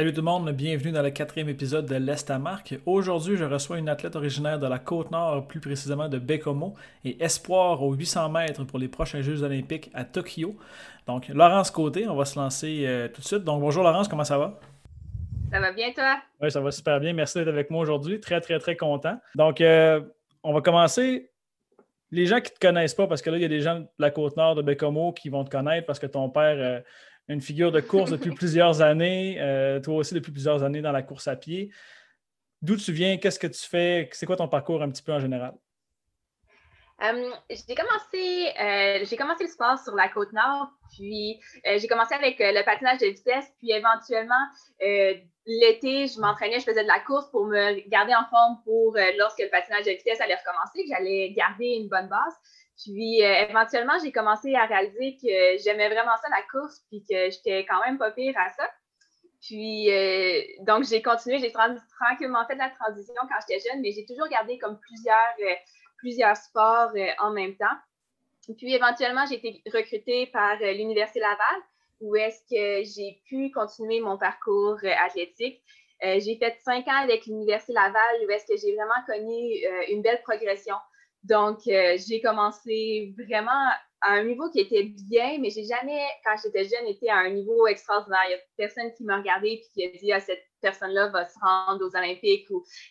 Salut tout le monde, bienvenue dans le quatrième épisode de l'Est à Marque. Aujourd'hui, je reçois une athlète originaire de la Côte-Nord, plus précisément de Bécomo, et espoir aux 800 mètres pour les prochains Jeux olympiques à Tokyo. Donc, Laurence Côté, on va se lancer euh, tout de suite. Donc, bonjour Laurence, comment ça va? Ça va bien, toi? Oui, ça va super bien. Merci d'être avec moi aujourd'hui. Très, très, très content. Donc, euh, on va commencer. Les gens qui ne te connaissent pas, parce que là, il y a des gens de la Côte-Nord, de Bécomo, qui vont te connaître parce que ton père... Euh, une figure de course depuis plusieurs années, euh, toi aussi depuis plusieurs années dans la course à pied. D'où tu viens? Qu'est-ce que tu fais? C'est quoi ton parcours un petit peu en général? Euh, j'ai commencé, euh, j'ai commencé le sport sur la côte nord, puis j'ai commencé avec le patinage de vitesse, puis éventuellement l'été, je m'entraînais, je faisais de la course pour me garder en forme pour lorsque le patinage de vitesse allait recommencer, que j'allais garder une bonne base. Puis euh, éventuellement, j'ai commencé à réaliser que j'aimais vraiment ça, la course, puis que j'étais quand même pas pire à ça. Puis euh, donc, j'ai continué, j'ai tranquillement fait de la transition quand j'étais jeune, mais j'ai toujours gardé comme plusieurs, euh, plusieurs sports en même temps. Puis éventuellement, j'ai été recrutée par l'Université Laval, où est-ce que j'ai pu continuer mon parcours athlétique. j'ai fait cinq ans avec l'Université Laval, où est-ce que j'ai vraiment connu une belle progression. Donc, euh, j'ai commencé vraiment à un niveau qui était bien, mais j'ai jamais, quand j'étais jeune, été à un niveau extraordinaire. Il y a personne qui m'a regardé et qui a dit ah, cette personne-là va se rendre aux Olympiques.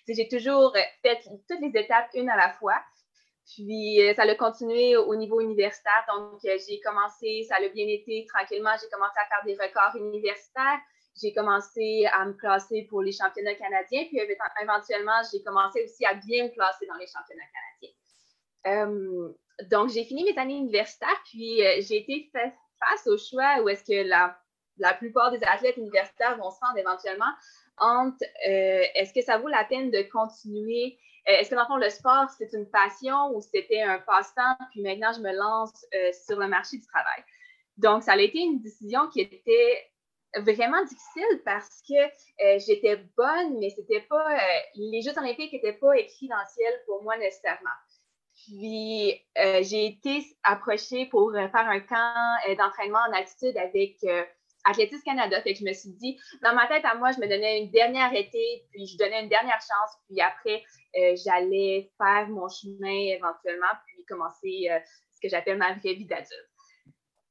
J'ai toujours fait toutes les étapes une à la fois. Puis, euh, ça a continué au niveau universitaire. Donc, euh, j'ai commencé, ça a bien été tranquillement. J'ai commencé à faire des records universitaires. J'ai commencé à me classer pour les championnats canadiens. Puis, éventuellement, j'ai commencé aussi à bien me classer dans les championnats canadiens. Euh, donc, j'ai fini mes années universitaires, puis euh, j'ai été face au choix où est-ce que la, la, plupart des athlètes universitaires vont se rendre éventuellement entre euh, est-ce que ça vaut la peine de continuer, est-ce que dans le fond le sport c'est une passion ou c'était un passe-temps, puis maintenant je me lance sur le marché du travail? Donc, ça a été une décision qui était vraiment difficile parce que j'étais bonne, mais c'était pas, les Jeux olympiques n'étaient pas écrits pour moi nécessairement. Puis, euh, j'ai été approchée pour euh, faire un camp euh, d'entraînement en altitude avec Athlétisme Canada. Fait que je me suis dit, dans ma tête à moi, je me donnais une dernière été, puis je donnais une dernière chance, puis après, j'allais faire mon chemin éventuellement, puis commencer ce que j'appelle ma vraie vie d'adulte.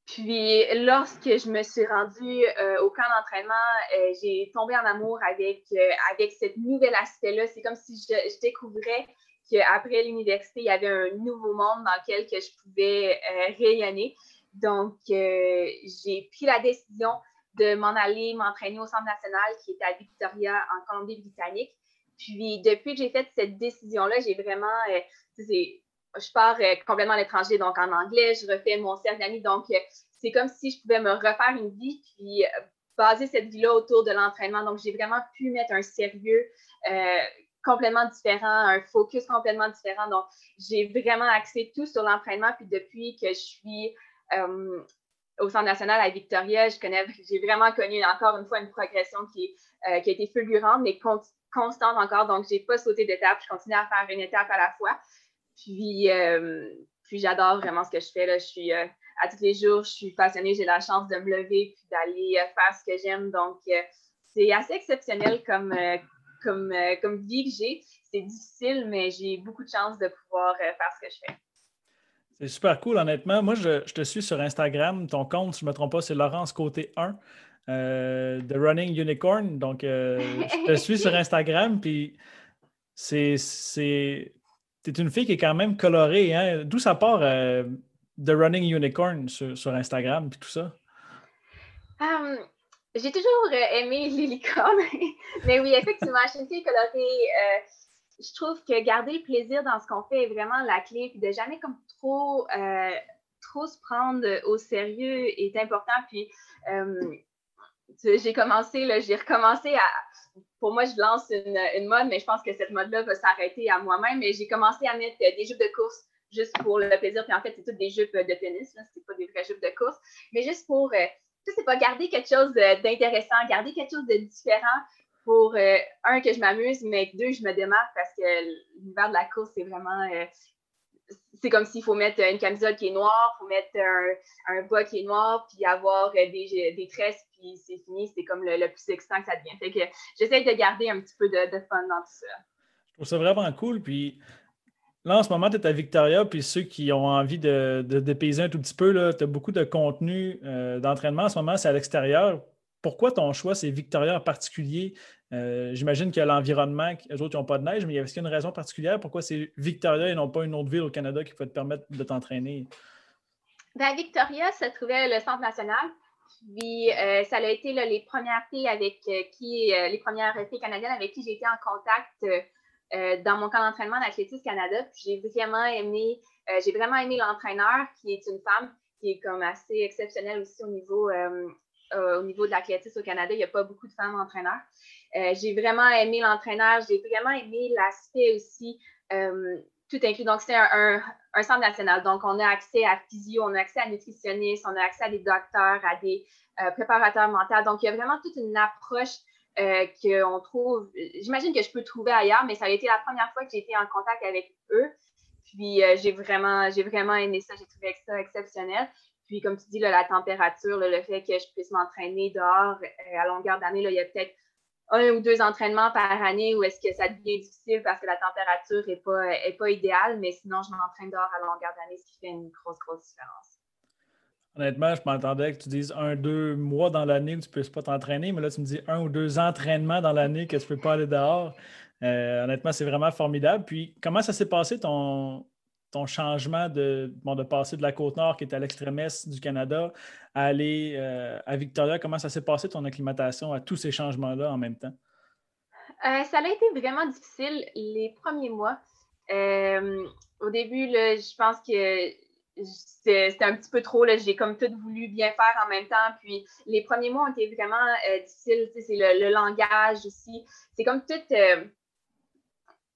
Puis, lorsque je me suis rendue au camp d'entraînement, j'ai tombé en amour avec, avec ce nouvel aspect-là. C'est comme si je découvrais qu'après l'université, il y avait un nouveau monde dans lequel que je pouvais euh, rayonner. Donc, euh, j'ai pris la décision de m'en aller m'entraîner au Centre national qui est à Victoria, en Colombie-Britannique. Puis, depuis que j'ai fait cette décision-là, j'ai vraiment, euh, je pars complètement à l'étranger, donc en anglais, je refais mon cercle d'amis. Donc, c'est comme si je pouvais me refaire une vie, puis baser cette vie-là autour de l'entraînement. Donc, j'ai vraiment pu mettre un sérieux complètement différent, un focus complètement différent. Donc, j'ai vraiment axé tout sur l'entraînement. Puis depuis que je suis euh, au Centre national à Victoria, j'ai vraiment connu encore une fois une progression qui, euh, a été fulgurante, mais constante encore. Donc, j'ai pas sauté d'étape. Je continue à faire une étape à la fois. Puis, euh, puis j'adore vraiment ce que je fais. Là. Je suis à tous les jours, je suis passionnée. J'ai la chance de me lever puis d'aller faire ce que j'aime. Donc, c'est assez exceptionnel comme comme, euh, comme vie que j'ai. C'est difficile, mais j'ai beaucoup de chance de pouvoir euh, faire ce que je fais. C'est super cool, honnêtement. Moi, je, te suis sur Instagram. Ton compte, si je ne me trompe pas, c'est Laurence Côté 1 euh, de Running Unicorn. Donc, je te suis sur Instagram. Puis, c'est. Tu es une fille qui est quand même colorée. Hein? D'où ça part The Running Unicorn sur, Instagram et tout ça? Um, j'ai toujours aimé les. Mais oui, effectivement, une fille colorée. je trouve que garder le plaisir dans ce qu'on fait est vraiment la clé. Puis de jamais comme trop, trop se prendre au sérieux est important. Puis j'ai commencé, j'ai recommencé à. Pour moi, je lance une, mode, mais je pense que cette mode-là va s'arrêter à moi-même. Mais j'ai commencé à mettre des jupes de course juste pour le plaisir. Puis en fait, c'est toutes des jupes de tennis, c'est pas des vraies jupes de course. Mais juste pour, euh, tu sais, pas garder quelque chose d'intéressant, garder quelque chose de différent pour, euh, un, que je m'amuse, mais deux, je me démarque parce que l'univers de la course, c'est vraiment. Euh, c'est comme s'il faut mettre une camisole qui est noire, il faut mettre un, un qui est noir, puis avoir des, des tresses, puis c'est fini. C'est comme le, plus excitant que ça devient. Fait que j'essaie de garder un petit peu de, de fun dans tout ça. Je trouve ça vraiment cool. Puis Là, en ce moment, tu es à Victoria, puis ceux qui ont envie de, de un tout petit peu, tu as beaucoup de contenu euh, d'entraînement. En ce moment, c'est à l'extérieur. Pourquoi ton choix, c'est Victoria en particulier? Euh, j'imagine a l'environnement, les autres n'ont pas de neige, mais y a une raison particulière? Pourquoi c'est Victoria et non pas une autre ville au Canada qui peut te permettre de t'entraîner? Ben, Victoria se trouvait le centre national. Puis euh, ça a été les premières filles avec qui, les premières filles canadiennes avec qui j'ai été en contact euh, dans mon camp d'entraînement d'Athlétisme Canada. J'ai vraiment aimé, euh, j'ai vraiment aimé l'entraîneur qui est une femme qui est comme assez exceptionnelle aussi au niveau, euh, au niveau de l'athlétisme au Canada. Il n'y a pas beaucoup de femmes entraîneurs. j'ai vraiment aimé l'entraîneur. J'ai vraiment aimé l'aspect aussi tout inclus. Donc, c'est un, un, centre national. Donc, on a accès à physio, on a accès à nutritionnistes, on a accès à des docteurs, à des préparateurs mentaux. Donc, il y a vraiment toute une approche euh, qu'on trouve, j'imagine que je peux trouver ailleurs, mais ça a été la première fois que j'ai été en contact avec eux. Puis euh, j'ai vraiment, j'ai vraiment aimé ça, j'ai trouvé ça exceptionnel. Puis comme tu dis, la température, le fait que je puisse m'entraîner dehors euh, à longueur d'année, il y a peut-être un ou deux entraînements par année où est-ce que ça devient difficile parce que la température n'est pas, est pas idéale, mais sinon je m'entraîne dehors à longueur d'année, ce qui fait une grosse, grosse différence. Honnêtement, je m'entendais que tu dises un, deux mois dans l'année où tu ne peux pas t'entraîner, mais là, tu me dis un ou deux entraînements dans l'année que tu ne peux pas aller dehors. Euh, honnêtement, c'est vraiment formidable. Puis, comment ça s'est passé ton, ton changement de, de passer de la Côte-Nord, qui est à l'extrême est du Canada, à aller euh, à Victoria? Comment ça s'est passé ton acclimatation à tous ces changements-là en même temps? Euh, ça a été vraiment difficile les premiers mois. au début, je pense que c'était un petit peu trop. J'ai comme tout voulu bien faire en même temps. Puis les premiers mois ont été vraiment euh, difficiles. C'est le, langage aussi. C'est comme tout. Euh,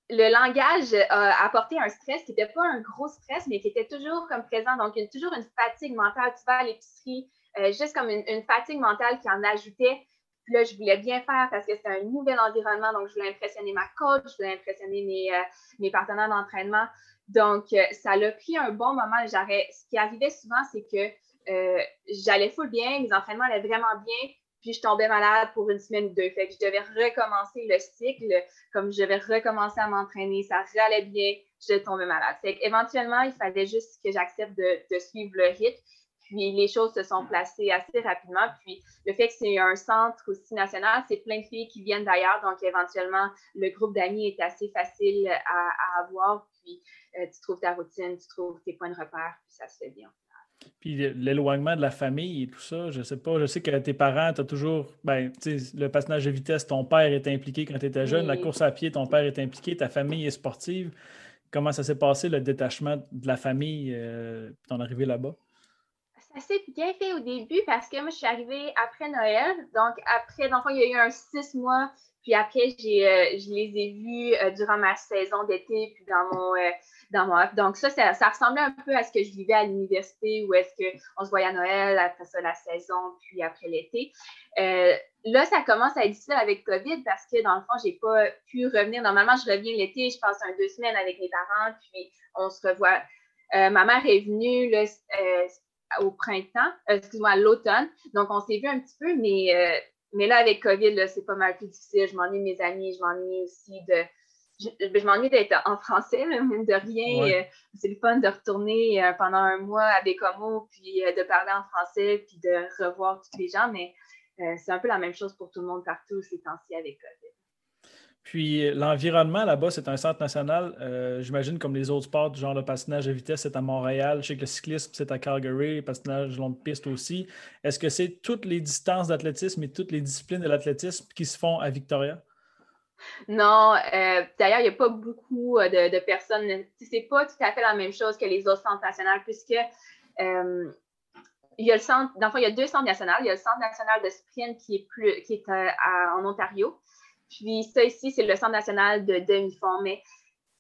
le langage a apporté un stress qui n'était pas un gros stress, mais qui était toujours comme présent. Donc, il y a toujours une fatigue mentale. Tu vas à l'épicerie, euh, juste comme une, fatigue mentale qui en ajoutait. Puis là, je voulais bien faire parce que c'était un nouvel environnement. Donc, je voulais impressionner ma coach, je voulais impressionner mes, mes partenaires d'entraînement. Donc, euh, ça l'a pris un bon moment. Ce qui arrivait souvent, c'est que euh, j'allais full bien, mes entraînements allaient vraiment bien, puis je tombais malade pour une semaine ou deux. Fait que je devais recommencer le cycle, comme je devais recommencer à m'entraîner, ça allait bien, je tombais malade. Fait éventuellement, il fallait juste que j'accepte de, suivre le rythme. Puis les choses se sont placées assez rapidement. Puis le fait que c'est un centre aussi national, c'est plein de filles qui viennent d'ailleurs. Donc éventuellement, le groupe d'amis est assez facile à, à avoir. Puis euh, tu trouves ta routine, tu trouves tes points de repère, puis ça se fait bien. Puis l'éloignement de la famille et tout ça, je sais pas, je sais que tes parents, tu as toujours, ben, tu sais, le patinage de vitesse, ton père est impliqué quand tu étais jeune, la course à pied, ton père est impliqué, ta famille est sportive. Comment ça s'est passé, le détachement de la famille, euh, ton arrivée là-bas? Ça s'est bien fait au début parce que moi, je suis arrivée après Noël. Donc, après, dans il y a eu un six mois puis après, j'ai, euh, je les ai vus euh, durant ma saison d'été, puis dans mon, euh, dans mon Donc ça, ça, ressemblait un peu à ce que je vivais à l'université, où est-ce qu'on se voyait à Noël, après ça la saison, puis après l'été. là, ça commence à être difficile avec COVID parce que dans le fond, j'ai pas pu revenir. Normalement, je reviens l'été, je passe un deux semaines avec mes parents, puis on se revoit. ma mère est venue au printemps, excuse-moi, à l'automne. Donc, on s'est vu un petit peu, mais mais là, avec COVID, c'est pas mal plus difficile. Je m'ennuie de mes amis, je m'ennuie aussi de. Je, m'ennuie d'être en français, même de rien. Euh, c'est le fun de retourner euh, pendant un mois à Bécomo, puis euh, de parler en français, puis de revoir tous les gens. Mais c'est un peu la même chose pour tout le monde partout ces temps-ci avec COVID. Puis l'environnement là-bas, c'est un centre national, euh, j'imagine comme les autres sports, genre le patinage de vitesse, c'est à Montréal. Je sais que le cyclisme, c'est à Calgary, le patinage longue piste aussi. Est-ce que c'est toutes les distances d'athlétisme et toutes les disciplines de l'athlétisme qui se font à Victoria? Non, euh, d'ailleurs, il n'y a pas beaucoup euh, de, personnes. C'est pas tout à fait la même chose que les autres centres nationaux, puisque il y a le centre, dans le fond, il y a deux centres nationaux. Il y a le centre national de sprint qui est, plus, qui est en Ontario, puis ça ici, c'est le Centre national de demi-fond. Mais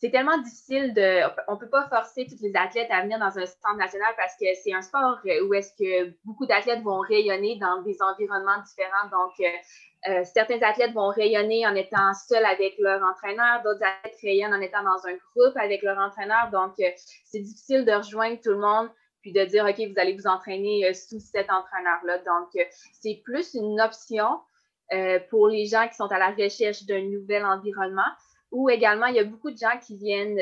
c'est tellement difficile de. On ne peut pas forcer tous les athlètes à venir dans un centre national parce que c'est un sport où est-ce que beaucoup d'athlètes vont rayonner dans des environnements différents. Donc, euh, euh, certains athlètes vont rayonner en étant seuls avec leur entraîneur, d'autres athlètes rayonnent en étant dans un groupe avec leur entraîneur. Donc, euh, c'est difficile de rejoindre tout le monde puis de dire, OK, vous allez vous entraîner sous cet entraîneur-là. Donc, c'est plus une option euh, pour les gens qui sont à la recherche d'un nouvel environnement. Ou également, il y a beaucoup de gens qui viennent,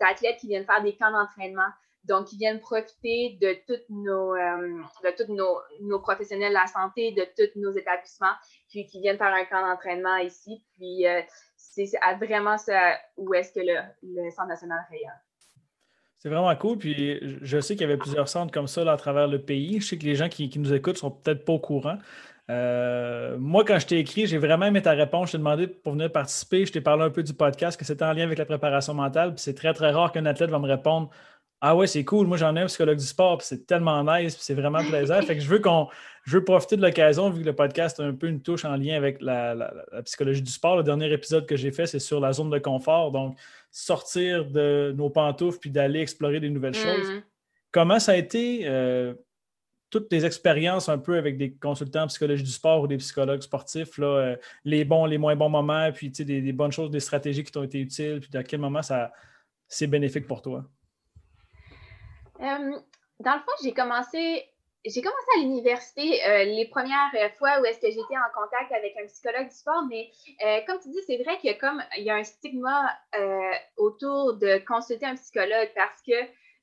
d'athlètes qui viennent faire des camps d'entraînement. Donc, qui viennent profiter de tous nos, euh, nos, nos, professionnels de la santé, de tous nos établissements, puis qui viennent faire un camp d'entraînement ici. Puis, euh, c'est vraiment ça où est-ce que le, le Centre national rayonne. C'est vraiment cool. Puis je sais qu'il y avait plusieurs centres comme ça à travers le pays. Je sais que les gens qui, qui nous écoutent sont peut-être pas au courant. Euh, moi, quand je t'ai écrit, j'ai vraiment aimé ta réponse. Je t'ai demandé pour venir participer. Je t'ai parlé un peu du podcast, que c'était en lien avec la préparation mentale. Puis c'est très, très rare qu'un athlète va me répondre Ah ouais, c'est cool. Moi, j'en ai un psychologue du sport. Puis c'est tellement nice. Puis c'est vraiment plaisant. fait que je veux qu'on. Je veux profiter de l'occasion, vu que le podcast a un peu une touche en lien avec la, psychologie du sport. Le dernier épisode que j'ai fait, c'est sur la zone de confort. Donc, sortir de nos pantoufles puis d'aller explorer des nouvelles choses. Mm. Comment ça a été euh, toutes tes expériences un peu avec des consultants en psychologie du sport ou des psychologues sportifs, là, euh, les bons, les moins bons moments, puis des, des bonnes choses, des stratégies qui t'ont été utiles, puis à quel moment ça c'est bénéfique pour toi? Euh, dans le fond, j'ai commencé, j'ai commencé à l'université euh, les premières fois où est-ce que j'étais en contact avec un psychologue du sport, mais comme tu dis, c'est vrai qu'il y a comme il y a un stigma autour de consulter un psychologue parce que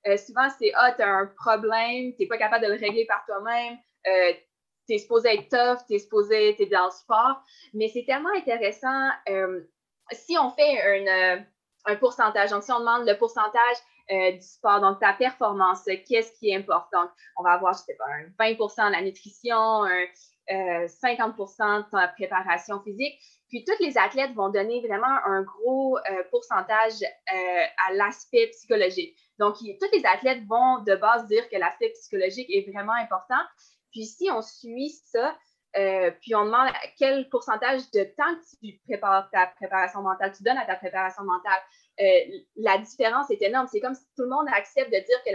euh, souvent, c'est Ah, tu as un problème, tu n'es pas capable de le régler par toi-même, euh, tu es supposé être tough, tu es supposé être dans le sport. Mais c'est tellement intéressant. Euh, si on fait un pourcentage, donc si on demande le pourcentage du sport, donc ta performance, qu'est-ce qui est important? on va avoir, je sais pas, un 20% de la nutrition, un 50% de ta préparation physique. Puis, tous les athlètes vont donner vraiment un gros pourcentage à l'aspect psychologique. Donc, tous les athlètes vont de base dire que l'aspect psychologique est vraiment important. Puis, si on suit ça, euh, puis on demande quel pourcentage de temps tu prépares ta préparation mentale, tu donnes à ta préparation mentale, euh, la différence est énorme. C'est comme si tout le monde accepte de dire que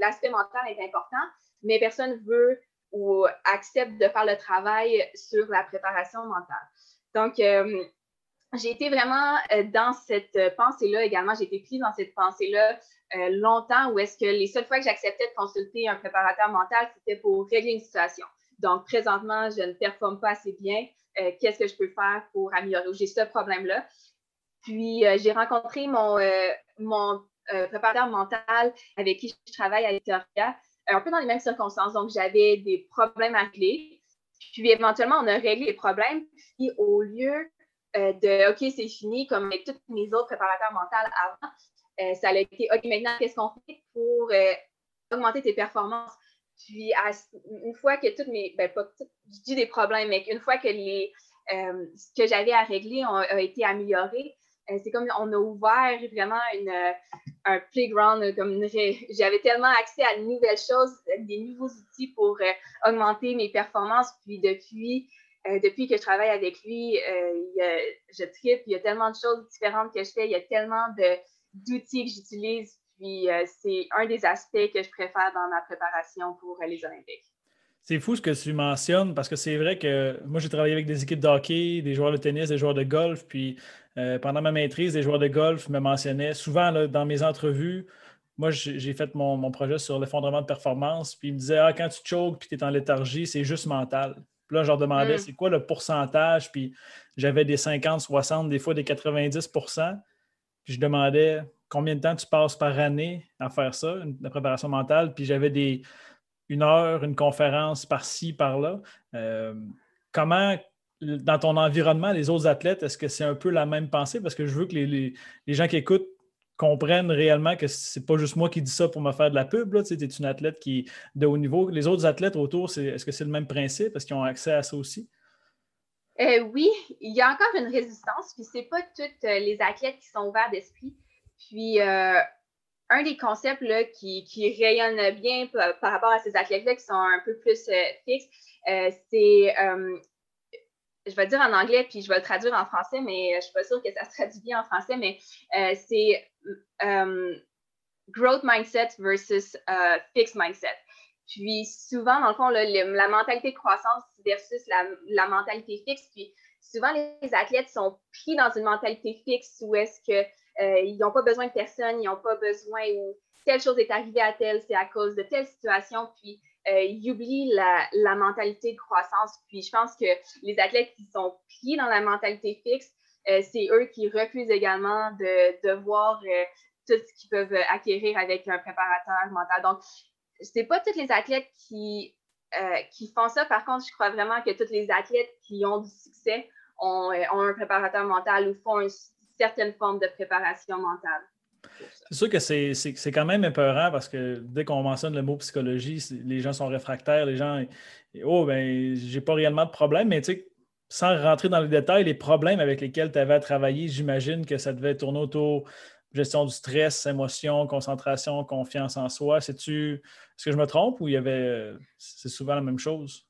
l'aspect mental est important, mais personne veut ou accepte de faire le travail sur la préparation mentale. Donc, euh, j'ai été vraiment dans cette pensée-là également. J'ai été prise dans cette pensée-là euh, longtemps où est-ce que les seules fois que j'acceptais de consulter un préparateur mental, c'était pour régler une situation. Donc, présentement, je ne performe pas assez bien. Euh, qu'est-ce que je peux faire pour améliorer? J'ai ce problème-là. Puis, euh, j'ai rencontré mon, mon préparateur mental avec qui je travaille à Victoria, un peu dans les mêmes circonstances. Donc, j'avais des problèmes à régler. Puis, éventuellement, on a réglé les problèmes. Puis, au lieu de OK, c'est fini, comme avec tous mes autres préparateurs mentaux avant, euh, ça a été OK, maintenant, qu'est-ce qu'on fait pour euh, augmenter tes performances? Puis, une fois que toutes mes, ben, pas je dis des problèmes, mais une fois que les, euh, ce que j'avais à régler a, été amélioré, c'est comme on a ouvert vraiment une, un playground, comme j'avais tellement accès à de nouvelles choses, des nouveaux outils pour augmenter mes performances. Puis depuis, depuis que je travaille avec lui, je tripe, il y a tellement de choses différentes que je fais, il y a tellement d'outils que j'utilise. Puis euh, c'est un des aspects que je préfère dans ma préparation pour euh, les Olympiques. C'est fou ce que tu mentionnes parce que c'est vrai que moi, j'ai travaillé avec des équipes de hockey, des joueurs de tennis, des joueurs de golf. Puis euh, pendant ma maîtrise, des joueurs de golf me mentionnaient souvent dans mes entrevues. Moi, j'ai fait mon, projet sur l'effondrement de performance. Puis ils me disaient Ah, quand tu choques puis tu es en léthargie, c'est juste mental. Puis là, je leur demandais mm. c'est quoi le pourcentage. Puis j'avais des 50, 60, des fois des 90% puis je demandais combien de temps tu passes par année à faire ça, la préparation mentale. Puis j'avais des une heure, une conférence par-ci, par-là. Euh, comment dans ton environnement, les autres athlètes, est-ce que c'est un peu la même pensée? Parce que je veux que les, gens qui écoutent comprennent réellement que c'est pas juste moi qui dis ça pour me faire de la pub. Tu es une athlète qui de haut niveau. Les autres athlètes autour, est-ce que c'est le même principe? Est-ce qu'ils ont accès à ça aussi? Euh, oui, il y a encore une résistance, puis c'est pas toutes euh, les athlètes qui sont ouverts d'esprit. Puis euh, un des concepts là, qui, qui rayonne bien par, rapport à ces athlètes-là qui sont un peu plus fixes, c'est je vais dire en anglais, puis je vais le traduire en français, mais je ne suis pas sûre que ça se traduit bien en français, mais euh, c'est euh, growth mindset versus euh, fixed mindset. Puis souvent, dans le fond, la mentalité de croissance versus la, mentalité fixe. Puis souvent, les athlètes sont pris dans une mentalité fixe où est-ce qu'ils n'ont pas besoin de personne, ils n'ont pas besoin ou telle chose est arrivée à telle, c'est à cause de telle situation. Puis euh, ils oublient la, mentalité de croissance. Puis je pense que les athlètes qui sont pliés dans la mentalité fixe, euh, c'est eux qui refusent également de, de voir euh, tout ce qu'ils peuvent acquérir avec un préparateur mental. Donc, c'est pas tous les athlètes qui, qui font ça. Par contre, je crois vraiment que tous les athlètes qui ont du succès ont, ont un préparateur mental ou font une certaine forme de préparation mentale. C'est sûr que c'est quand même épeurant parce que dès qu'on mentionne le mot psychologie, les gens sont réfractaires, les gens, oh, ben, j'ai pas réellement de problème, mais tu sais, sans rentrer dans les détails, les problèmes avec lesquels tu avais à travailler, j'imagine que ça devait tourner autour gestion du stress, émotion, concentration, confiance en soi. C'est-tu, est-ce que je me trompe ou il y avait, c'est souvent la même chose?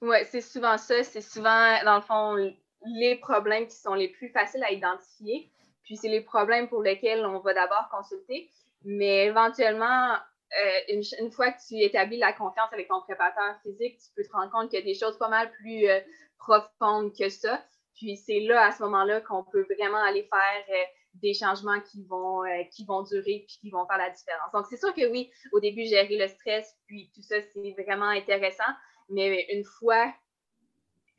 Oui, c'est souvent ça. C'est souvent, dans le fond, les problèmes qui sont les plus faciles à identifier. Puis c'est les problèmes pour lesquels on va d'abord consulter. Mais éventuellement, euh, une, fois que tu établis la confiance avec ton préparateur physique, tu peux te rendre compte qu'il y a des choses pas mal plus euh, profondes que ça. Puis c'est là, à ce moment-là, qu'on peut vraiment aller faire euh, des changements qui vont, qui vont durer puis qui vont faire la différence. Donc, c'est sûr que oui, au début, gérer le stress, puis tout ça, c'est vraiment intéressant. Mais une fois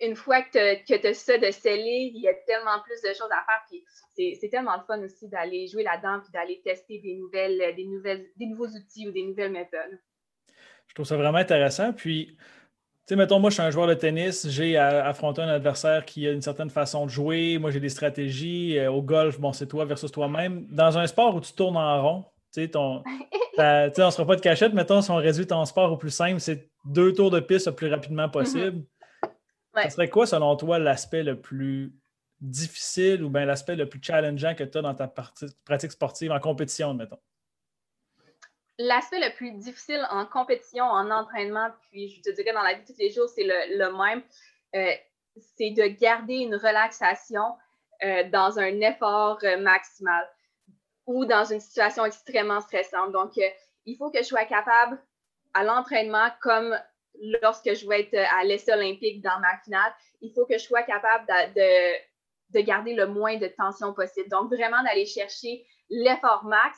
une fois que tu as ça de scellé, il y a tellement plus de choses à faire. Puis c'est tellement le fun aussi d'aller jouer là-dedans puis d'aller tester des nouvelles, des nouvelles, des nouveaux outils ou des nouvelles méthodes. Je trouve ça vraiment intéressant. Puis, tu sais, mettons, moi, je suis un joueur de tennis, j'ai affronté un adversaire qui a une certaine façon de jouer. Moi, j'ai des stratégies. Euh, au golf, bon, c'est toi versus toi-même. Dans un sport où tu tournes en rond, tu sais, ton. on ne sera pas de cachette, mettons, si on réduit ton sport au plus simple, c'est deux tours de piste le plus rapidement possible. Ce serait quoi, selon toi, l'aspect le plus difficile ou bien l'aspect le plus challengeant que tu as dans ta pratique sportive en compétition, mettons? L'aspect le plus difficile en compétition, en entraînement, puis je te dirais dans la vie de tous les jours, c'est le, même. Euh, c'est de garder une relaxation euh, dans un effort euh, maximal ou dans une situation extrêmement stressante. Donc, il faut que je sois capable à l'entraînement comme lorsque je vais être à l'essai olympique dans ma finale, il faut que je sois capable de, de, garder le moins de tension possible. Donc, vraiment d'aller chercher l'effort max,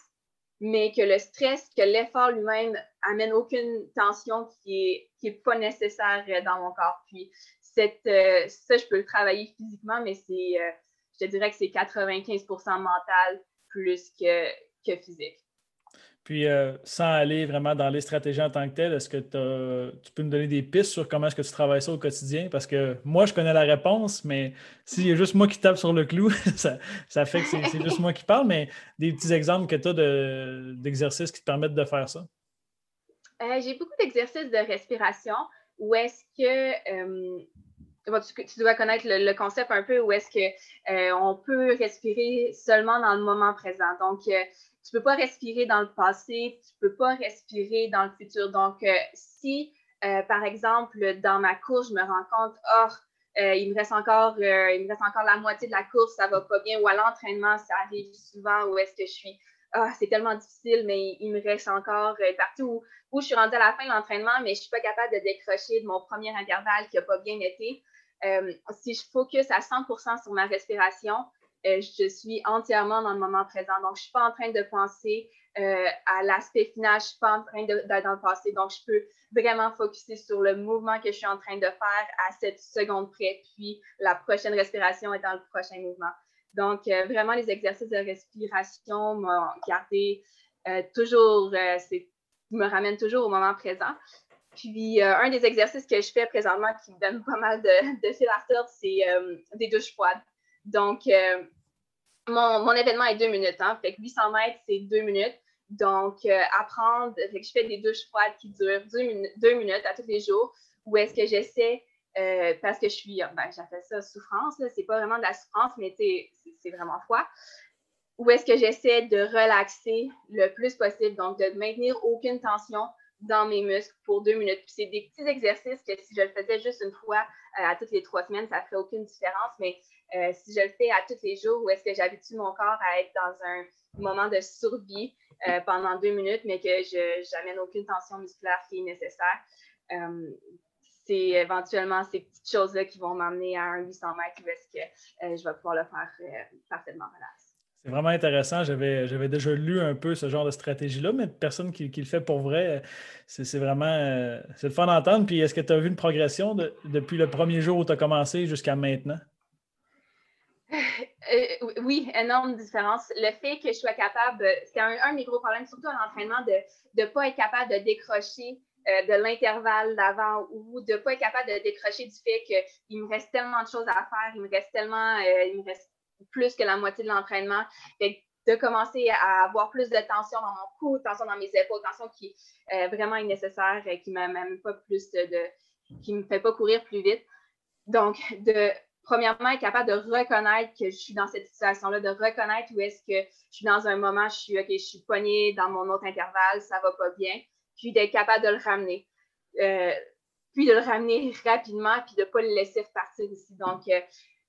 mais que le stress, que l'effort lui-même amène aucune tension qui n'est qui est pas nécessaire dans mon corps. Puis, euh, ça, je peux le travailler physiquement, mais c'est, euh, je te dirais que c'est 95% mental plus que physique. Puis, euh, sans aller vraiment dans les stratégies en tant que telles, est-ce que tu peux me donner des pistes sur comment est-ce que tu travailles ça au quotidien? Parce que moi, je connais la réponse, mais s'il y a juste moi qui tape sur le clou, ça, fait que c'est juste moi qui parle, mais des petits exemples que tu as d'exercices qui te permettent de faire ça? Euh, j'ai beaucoup d'exercices de respiration où est-ce que euh, tu, dois connaître le, concept un peu où est-ce qu'on peut respirer seulement dans le moment présent. Donc, tu peux pas respirer dans le passé, tu peux pas respirer dans le futur. Donc, euh, si, euh, par exemple, dans ma course, je me rends compte, oh, il me reste encore, il me reste encore la moitié de la course, ça va pas bien, ou à l'entraînement, ça arrive souvent où est-ce que je suis, ah, c'est tellement difficile, mais il me reste encore partout où, je suis rendue à la fin de l'entraînement, mais je suis pas capable de décrocher de mon premier intervalle qui a pas bien été. si je focus à 100% sur ma respiration, je suis entièrement dans le moment présent. Donc, je ne suis pas en train de penser euh, à l'aspect final, je ne suis pas en train d'être dans le passé. Donc, je peux vraiment focuser sur le mouvement que je suis en train de faire à cette seconde près, puis la prochaine respiration est dans le prochain mouvement. Donc, euh, vraiment, les exercices de respiration m'ont gardé toujours, me ramène toujours au moment présent. Puis, un des exercices que je fais présentement qui me donne pas mal de, de fil à c'est des douches froides. Donc, mon, événement est deux minutes. Hein, fait que 800 mètres, c'est deux minutes. Donc, apprendre, fait que je fais des douches froides qui durent deux, minutes à tous les jours, où est-ce que j'essaie euh, parce que je suis, ben, j'appelle ça souffrance, c'est pas vraiment de la souffrance, mais c'est vraiment froid. Où est-ce que j'essaie de relaxer le plus possible, donc de maintenir aucune tension dans mes muscles pour deux minutes. Puis c'est des petits exercices que si je le faisais juste une fois euh, à toutes les trois semaines, ça ne ferait aucune différence. Mais euh, si je le fais à tous les jours, où est-ce que j'habitue mon corps à être dans un moment de survie pendant deux minutes, mais que je n'amène aucune tension musculaire qui est nécessaire, c'est éventuellement ces petites choses-là qui vont m'amener à un 800 mètres où est-ce que euh, je vais pouvoir le faire euh, parfaitement relax. C'est vraiment intéressant. J'avais, déjà lu un peu ce genre de stratégie-là, mais personne qui, le fait pour vrai, c'est, vraiment euh, c'est le fun d'entendre. Puis est-ce que tu as vu une progression depuis le premier jour où tu as commencé jusqu'à maintenant? Oui, énorme différence. Le fait que je sois capable, c'est un, un de mes gros problèmes, surtout en entraînement, de ne pas être capable de décrocher euh, de l'intervalle d'avant ou de ne pas être capable de décrocher du fait qu'il me reste tellement de choses à faire, il me reste tellement, euh, il me reste plus que la moitié de l'entraînement. de commencer à avoir plus de tension dans mon cou, tension dans mes épaules, tension qui est vraiment nécessaire, qui ne pas plus de, qui me fait pas courir plus vite. Donc, de premièrement, être capable de reconnaître que je suis dans cette situation-là, de reconnaître où est-ce que je suis dans un moment, je suis, OK, je suis poignée dans mon autre intervalle, ça va pas bien puis d'être capable de le ramener. Euh, puis de le ramener rapidement, puis de ne pas le laisser repartir ici. Donc, euh,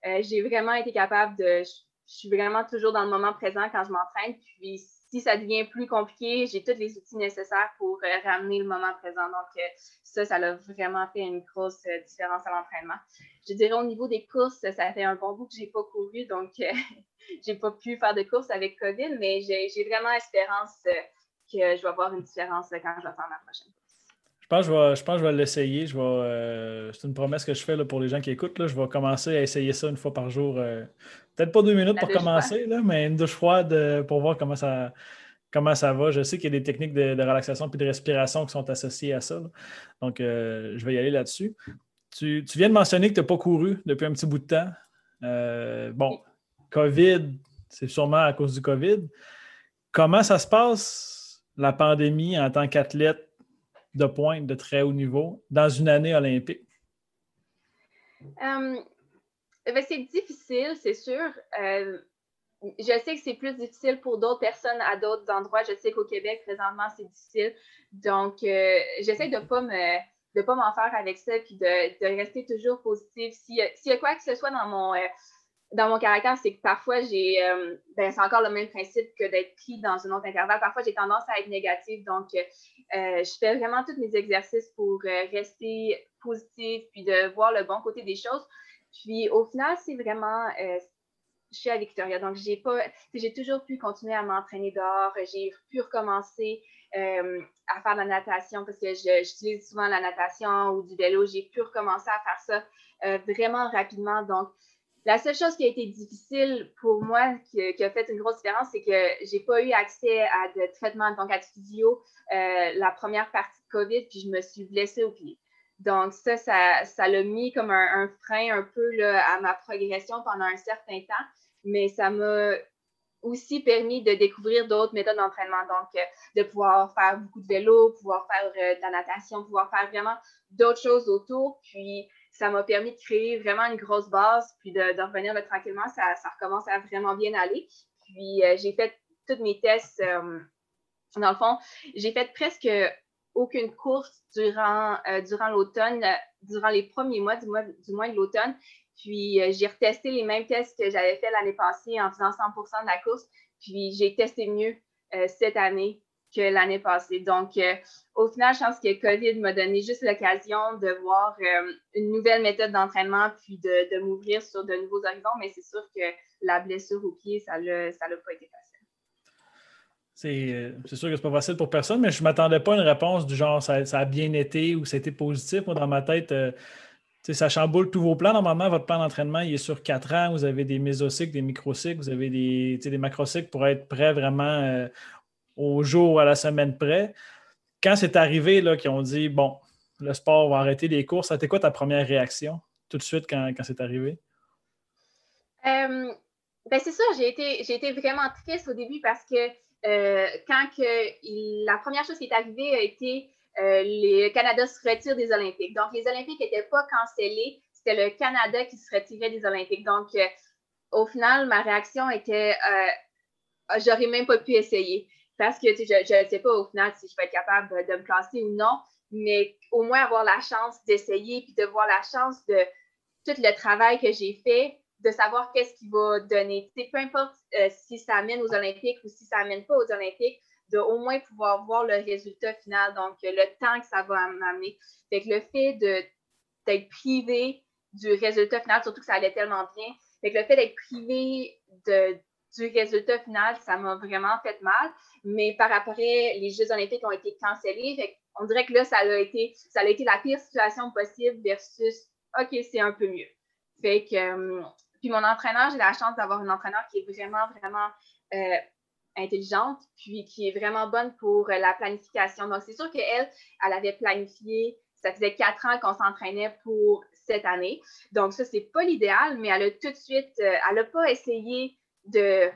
euh, j'ai vraiment été capable de. Je, suis vraiment toujours dans le moment présent quand je m'entraîne. Puis, si ça devient plus compliqué, j'ai tous les outils nécessaires pour ramener le moment présent. Donc, ça, ça a vraiment fait une grosse différence à l'entraînement. Je dirais au niveau des courses, ça fait un bon bout que je n'ai pas couru, donc je n'ai pas pu faire de courses avec COVID, mais j'ai vraiment espérance que je vais avoir une différence quand je vais faire ma prochaine Je pense que je vais, vais l'essayer. Euh, c'est une promesse que je fais pour les gens qui écoutent. Je vais commencer à essayer ça une fois par jour. Euh, peut-être pas deux minutes pour commencer, là, mais une douche froide euh, pour voir comment ça, comment ça va. Je sais qu'il y a des techniques de, relaxation et de respiration qui sont associées à ça. Donc, je vais y aller là-dessus. Tu, tu, viens de mentionner que tu n'as pas couru depuis un petit bout de temps. bon, COVID, c'est sûrement à cause du COVID. Comment ça se passe la pandémie en tant qu'athlète de pointe de très haut niveau dans une année olympique? Euh, c'est difficile, c'est sûr. Euh, je sais que c'est plus difficile pour d'autres personnes à d'autres endroits. Je sais qu'au Québec, présentement, c'est difficile. Donc, euh, j'essaie de ne pas de pas m'en faire avec ça, puis de, rester toujours positive. S'il y, a quoi que ce soit dans mon, dans mon caractère, c'est que parfois, j'ai, euh, ben, c'est encore le même principe que d'être pris dans un autre intervalle. Parfois, j'ai tendance à être négative. Donc, euh, je fais vraiment tous mes exercices pour euh, rester positive puis de voir le bon côté des choses. Puis, au final, c'est vraiment, je suis à Victoria. Donc, j'ai pas, j'ai toujours pu continuer à m'entraîner dehors. J'ai pu recommencer à faire de la natation parce que j'utilise souvent la natation ou du vélo. J'ai pu recommencer à faire ça vraiment rapidement. Donc, la seule chose qui a été difficile pour moi, qui, a fait une grosse différence, c'est que j'ai pas eu accès à de traitement, donc à de physio, euh, la première partie de COVID, puis je me suis blessée au pied. Donc, ça, ça l'a mis comme un, frein un peu à ma progression pendant un certain temps, mais ça m'a aussi permis de découvrir d'autres méthodes d'entraînement. Donc, euh, de pouvoir faire beaucoup de vélo, pouvoir faire euh, de la natation, pouvoir faire vraiment d'autres choses autour. Puis, ça m'a permis de créer vraiment une grosse base, puis de, revenir tranquillement. Ça, recommence à vraiment bien aller. Puis euh, j'ai fait tous mes tests. Dans le fond, j'ai fait presque aucune course durant, euh, durant l'automne, durant les premiers mois du, mois, du mois de l'automne. Puis j'ai retesté les mêmes tests que j'avais fait l'année passée en faisant 100% de la course. Puis j'ai testé mieux cette année que l'année passée. Donc, euh, au final, je pense que COVID m'a donné juste l'occasion de voir euh, une nouvelle méthode d'entraînement puis de, m'ouvrir sur de nouveaux horizons, mais c'est sûr que la blessure au pied, ça n'a pas été facile. Euh, c'est sûr que c'est pas facile pour personne, mais je ne m'attendais pas à une réponse du genre ça, a bien été ou c'était positif. Moi, dans ma tête, ça chamboule tous vos plans. Normalement, votre plan d'entraînement, il est sur quatre ans. Vous avez des mésocycles, des microcycles, vous avez des, des macrocycles pour être prêt vraiment au jour, à la semaine près. Quand c'est arrivé, qu'ils ont dit, bon, le sport va arrêter les courses. C'était quoi ta première réaction tout de suite quand, c'est arrivé? Euh, ben c'est ça, j'ai été, j'ai été vraiment triste au début parce que euh, quand que la première chose qui est arrivée a été euh, le Canada se retire des Olympiques. Donc, les Olympiques n'étaient pas cancellés, c'était le Canada qui se retirait des Olympiques. Donc, au final, ma réaction était j'aurais même pas pu essayer parce que je ne sais pas au final si je vais être capable de me classer ou non mais au moins avoir la chance d'essayer, puis de voir la chance de tout le travail que j'ai fait, de savoir qu'est-ce qui va donner. peu importe euh, si ça amène aux Olympiques ou si ça amène pas aux Olympiques, de au moins pouvoir voir le résultat final, donc le temps que ça va m'amener. Fait que le fait d'être privé du résultat final, surtout que ça allait tellement bien, fait que le fait d'être privé du résultat final, ça m'a vraiment fait mal. Mais par après, les Jeux olympiques ont été cancellés. Fait on dirait que là, ça a été, ça a été la pire situation possible versus OK, c'est un peu mieux. Fait que, euh, puis mon entraîneur, j'ai la chance d'avoir une entraîneur qui est vraiment, vraiment euh, intelligente, puis qui est vraiment bonne pour euh, la planification. Donc, c'est sûr qu'elle, elle avait planifié, ça faisait quatre ans qu'on s'entraînait pour cette année. Donc, ça, c'est pas l'idéal, mais elle a tout de suite, elle n'a pas essayé de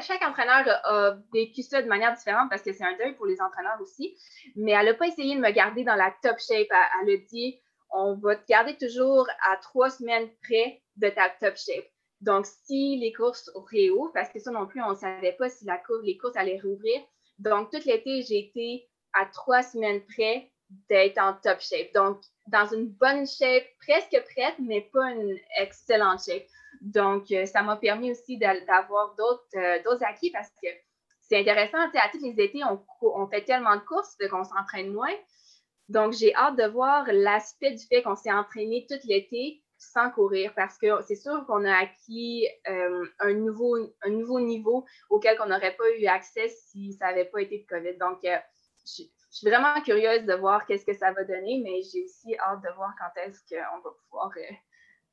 chaque entraîneur a, vécu ça de manière différente parce que c'est un deuil pour les entraîneurs aussi. Mais elle n'a pas essayé de me garder dans la top shape. Elle, a dit on va te garder toujours à trois semaines près de ta top shape. Donc, si les courses réouvrent, parce que ça non plus, on ne savait pas si les courses allaient rouvrir. Donc, tout l'été, j'ai été à trois semaines près d'être en top shape. Donc, dans une bonne shape, presque prête, mais pas une excellente shape. Donc, euh, ça m'a permis aussi d'avoir euh, d'autres acquis parce que c'est intéressant. À tous les étés, on, fait tellement de courses qu'on s'entraîne moins. Donc, j'ai hâte de voir l'aspect du fait qu'on s'est entraîné tout l'été sans courir parce que c'est sûr qu'on a acquis euh, un, nouveau, un nouveau niveau auquel on n'aurait pas eu accès si ça n'avait pas été de COVID. Donc, je, suis vraiment curieuse de voir qu'est-ce que ça va donner, mais j'ai aussi hâte de voir quand est-ce qu'on va pouvoir,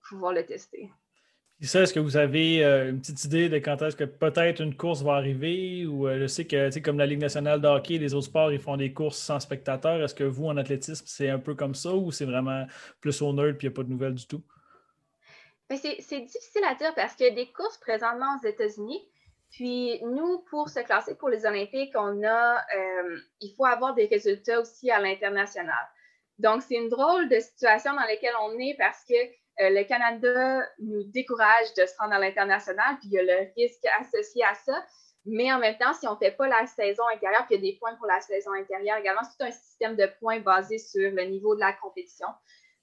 pouvoir le tester. Ça, est-ce que vous avez euh, une petite idée de quand est-ce que peut-être une course va arriver? Ou euh, je sais que, comme la Ligue nationale de hockey, les autres sports, ils font des courses sans spectateurs. Est-ce que vous, en athlétisme, c'est un peu comme ça ou c'est vraiment plus au nerd et il n'y a pas de nouvelles du tout? C'est difficile à dire parce qu'il y a des courses présentement aux États-Unis. Puis nous, pour se classer pour les Olympiques, on a, euh, il faut avoir des résultats aussi à l'international. Donc, c'est une drôle de situation dans laquelle on est parce que euh, le Canada nous décourage de se rendre à l'international, puis il y a le risque associé à ça. Mais en même temps, si on ne fait pas la saison intérieure, puis il y a des points pour la saison intérieure également, c'est un système de points basé sur le niveau de la compétition.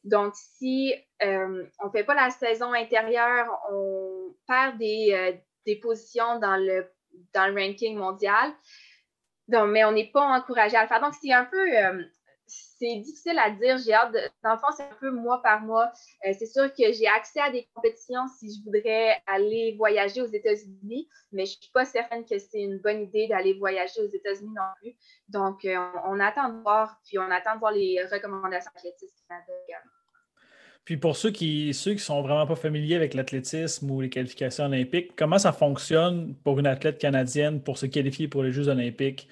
Donc, si euh, on ne fait pas la saison intérieure, on perd des, euh, positions dans le, ranking mondial. Donc, mais on n'est pas encouragé à le faire. Donc, c'est un peu, c'est difficile à dire. J'ai hâte de. Dans le fond, c'est un peu mois par mois. Euh, c'est sûr que j'ai accès à des compétitions si je voudrais aller voyager aux États-Unis, mais je ne suis pas certaine que c'est une bonne idée d'aller voyager aux États-Unis non plus. Donc, euh, on, attend de voir, puis on attend de voir les recommandations athlétistes Canada également. Puis pour ceux qui ceux qui sont vraiment pas familiers avec l'athlétisme ou les qualifications olympiques, comment ça fonctionne pour une athlète canadienne pour se qualifier pour les Jeux olympiques?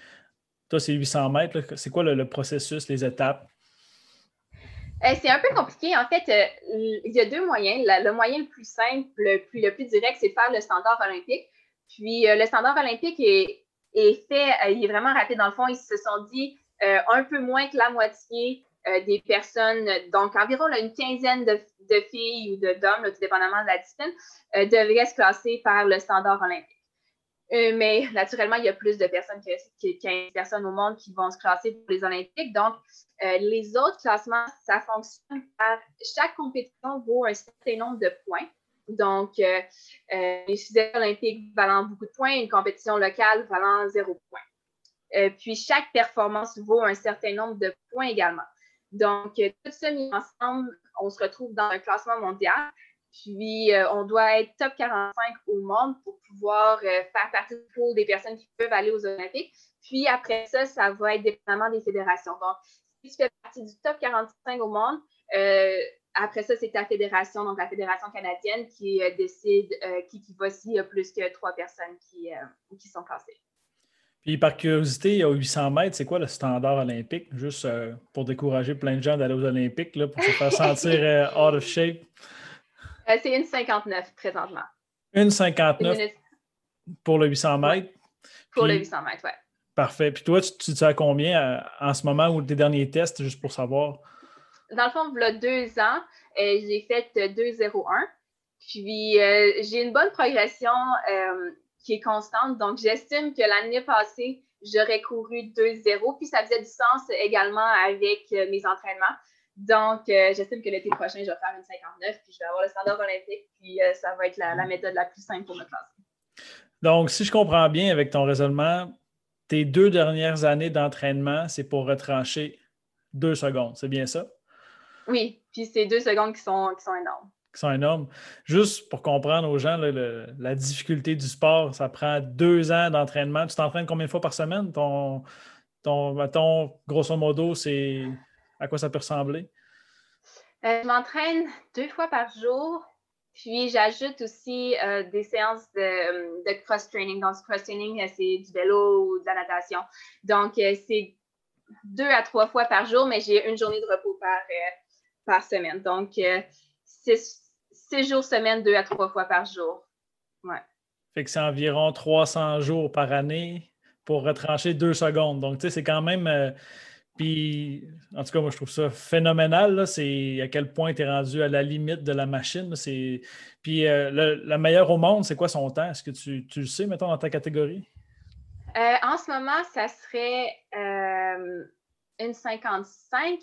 Toi, c'est 800 mètres. C'est quoi le, processus, les étapes? Euh, c'est un peu compliqué. En fait, euh, il y a deux moyens. le moyen le plus simple, le plus, le plus direct, c'est de faire le standard olympique. Puis euh, le standard olympique est, fait, il est vraiment rapide. Dans le fond, ils se sont dit un peu moins que la moitié des personnes, donc environ une quinzaine de, filles ou d'hommes, tout dépendamment de la discipline, devraient se classer par le standard olympique. Euh, mais naturellement, il y a plus de personnes que, 15 personnes au monde qui vont se classer pour les Olympiques. Donc, euh, les autres classements, ça fonctionne par chaque compétition vaut un certain nombre de points. Donc, euh, les sujets olympiques valant beaucoup de points, une compétition locale valant zéro point. puis, chaque performance vaut un certain nombre de points également. Donc, tout ça mis ensemble, on se retrouve dans un classement mondial. Puis, euh, on doit être top 45 au monde pour pouvoir euh, faire partie du pool des personnes qui peuvent aller aux Olympiques. Puis, après ça, ça va être dépendamment des fédérations. Donc, si tu fais partie du top 45 au monde, euh, après ça, c'est ta fédération, donc la fédération canadienne, qui décide qui, qui va s'il y a plus que trois personnes qui sont classées. Puis par curiosité, au 800 mètres, c'est quoi le standard olympique? Juste pour décourager plein de gens d'aller aux Olympiques, là, pour se faire sentir out of shape. c'est une 59 présentement. Une 59 pour le 800 mètres? Pour le 800 mètres, oui. Parfait. Puis toi, tu, tu sais à combien euh, en ce moment ou tes derniers tests, juste pour savoir? Dans le fond, il y a deux ans, euh, j'ai fait 2,01. Puis euh, j'ai une bonne progression qui est constante. Donc, j'estime que l'année passée, j'aurais couru 2,0. Puis ça faisait du sens également avec mes entraînements. Donc, j'estime que l'été prochain, je vais faire une 59, puis je vais avoir le standard olympique, puis ça va être la, la, méthode la plus simple pour me classer. Donc, si je comprends bien avec ton raisonnement, tes deux dernières années d'entraînement, c'est pour retrancher deux secondes. C'est bien ça? Oui, puis c'est deux secondes qui sont, qui sont énormes. Qui sont énormes. Juste pour comprendre aux gens la difficulté du sport, ça prend deux ans d'entraînement. Tu t'entraînes combien de fois par semaine? Ton, ton grosso modo, c'est à quoi ça peut ressembler? Euh, je m'entraîne deux fois par jour. Puis j'ajoute aussi euh, des séances de, cross-training. Donc, cross-training, euh, c'est du vélo ou de la natation. Donc, c'est deux à trois fois par jour, mais j'ai une journée de repos par, par semaine. Donc, jours semaine, deux à trois fois par jour. Ouais. Fait que c'est environ 300 jours par année pour retrancher deux secondes. Donc, tu sais, c'est quand même puis, en tout cas, moi, je trouve ça phénoménal. C'est à quel point tu es rendu à la limite de la machine. Puis, euh, le, meilleur au monde, c'est quoi son temps? Est-ce que tu, tu, le sais, mettons, dans ta catégorie? Euh, en ce moment, ça serait euh, une 55.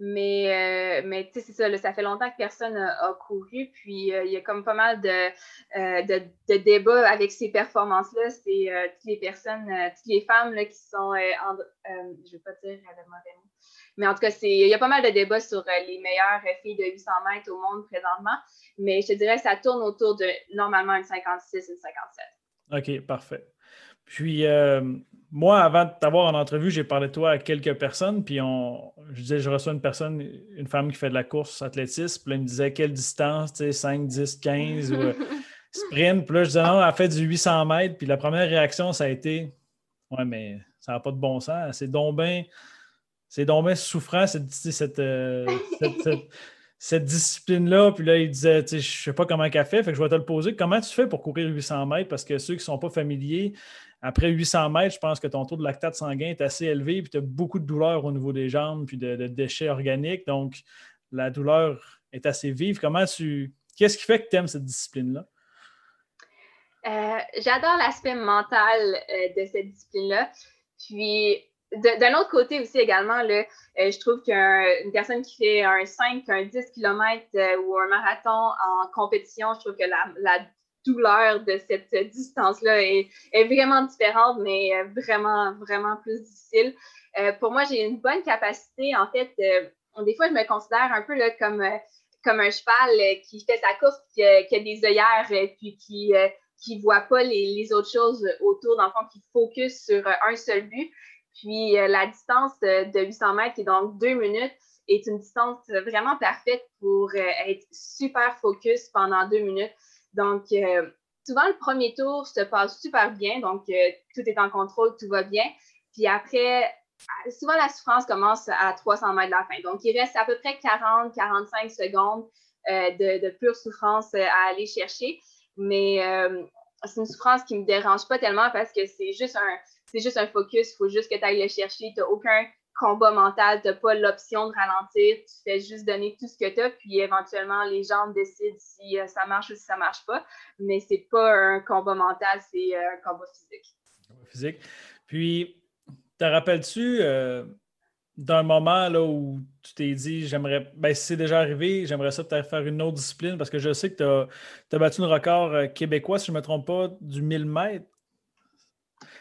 Mais, euh, mais tu sais, c'est ça, ça fait longtemps que personne a, couru, puis euh, il y a comme pas mal de, euh, de, débats avec ces performances-là. C'est toutes les personnes, toutes les femmes là, qui sont, en, je vais pas dire le mauvais mot, mais en tout cas, il y a pas mal de débats sur les meilleures filles de 800 mètres au monde présentement. Mais je te dirais, ça tourne autour de normalement une 56, une 57. OK, parfait. Puis, moi, avant de t'avoir en entrevue, j'ai parlé de toi à quelques personnes, puis on, je disais, je reçois une personne, une femme qui fait de la course athlétisme, puis là, elle me disait quelle distance, tu sais, 5, 10, 15 ou euh, sprint. Puis là, je disais non, elle fait du 800 mètres, puis la première réaction, ça a été Ouais, mais ça n'a pas de bon sens. C'est donc bien c'est donc souffrant, cette, cette, euh, cette, discipline-là. Puis là, il disait, je ne sais pas comment elle fait, fait que je vais te le poser. Comment tu fais pour courir 800 mètres? Parce que ceux qui ne sont pas familiers, après 800 mètres, je pense que ton taux de lactate sanguin est assez élevé, puis tu as beaucoup de douleur au niveau des jambes, puis de, déchets organiques. Donc, la douleur est assez vive. Comment tu. Qu'est-ce qui fait que tu aimes cette discipline-là? Euh, j'adore l'aspect mental euh, de cette discipline-là. Puis, d'un autre côté aussi également, euh, je trouve qu'une personne qui fait un 5, un 10 km ou un marathon en compétition, je trouve que la, la douleur de cette distance-là est, vraiment différente, mais euh, vraiment, vraiment plus difficile. Euh, pour moi, j'ai une bonne capacité. En fait, euh, des fois, je me considère un peu là, comme, comme un cheval qui fait sa course, qui, qui a des œillères, puis qui ne voit pas les, autres choses autour, dans le fond, qui focus sur un seul but. Puis la distance de 800 mètres, qui est donc deux minutes, est une distance vraiment parfaite pour être super focus pendant deux minutes. Donc, euh, souvent, le premier tour se passe super bien. Donc, euh, tout est en contrôle, tout va bien. Puis après, euh, souvent, la souffrance commence à 300 mètres de la fin. Donc, il reste à peu près 40-45 secondes de, pure souffrance à aller chercher. Mais c'est une souffrance qui ne me dérange pas tellement parce que c'est juste un, c'est juste un focus. Il faut juste que tu ailles le chercher. Tu n'as aucun combat mental, tu n'as pas l'option de ralentir, tu fais juste donner tout ce que tu as, puis éventuellement les gens décident si euh, ça marche ou si ça ne marche pas. Mais ce n'est pas un combat mental, c'est euh, un combat physique. Physique. Puis, te rappelles-tu euh, d'un moment là, où tu t'es dit, j'aimerais, ben, si c'est déjà arrivé, j'aimerais ça peut-être faire une autre discipline parce que je sais que tu as, battu un record québécois, si je ne me trompe pas, du 1000 mètres.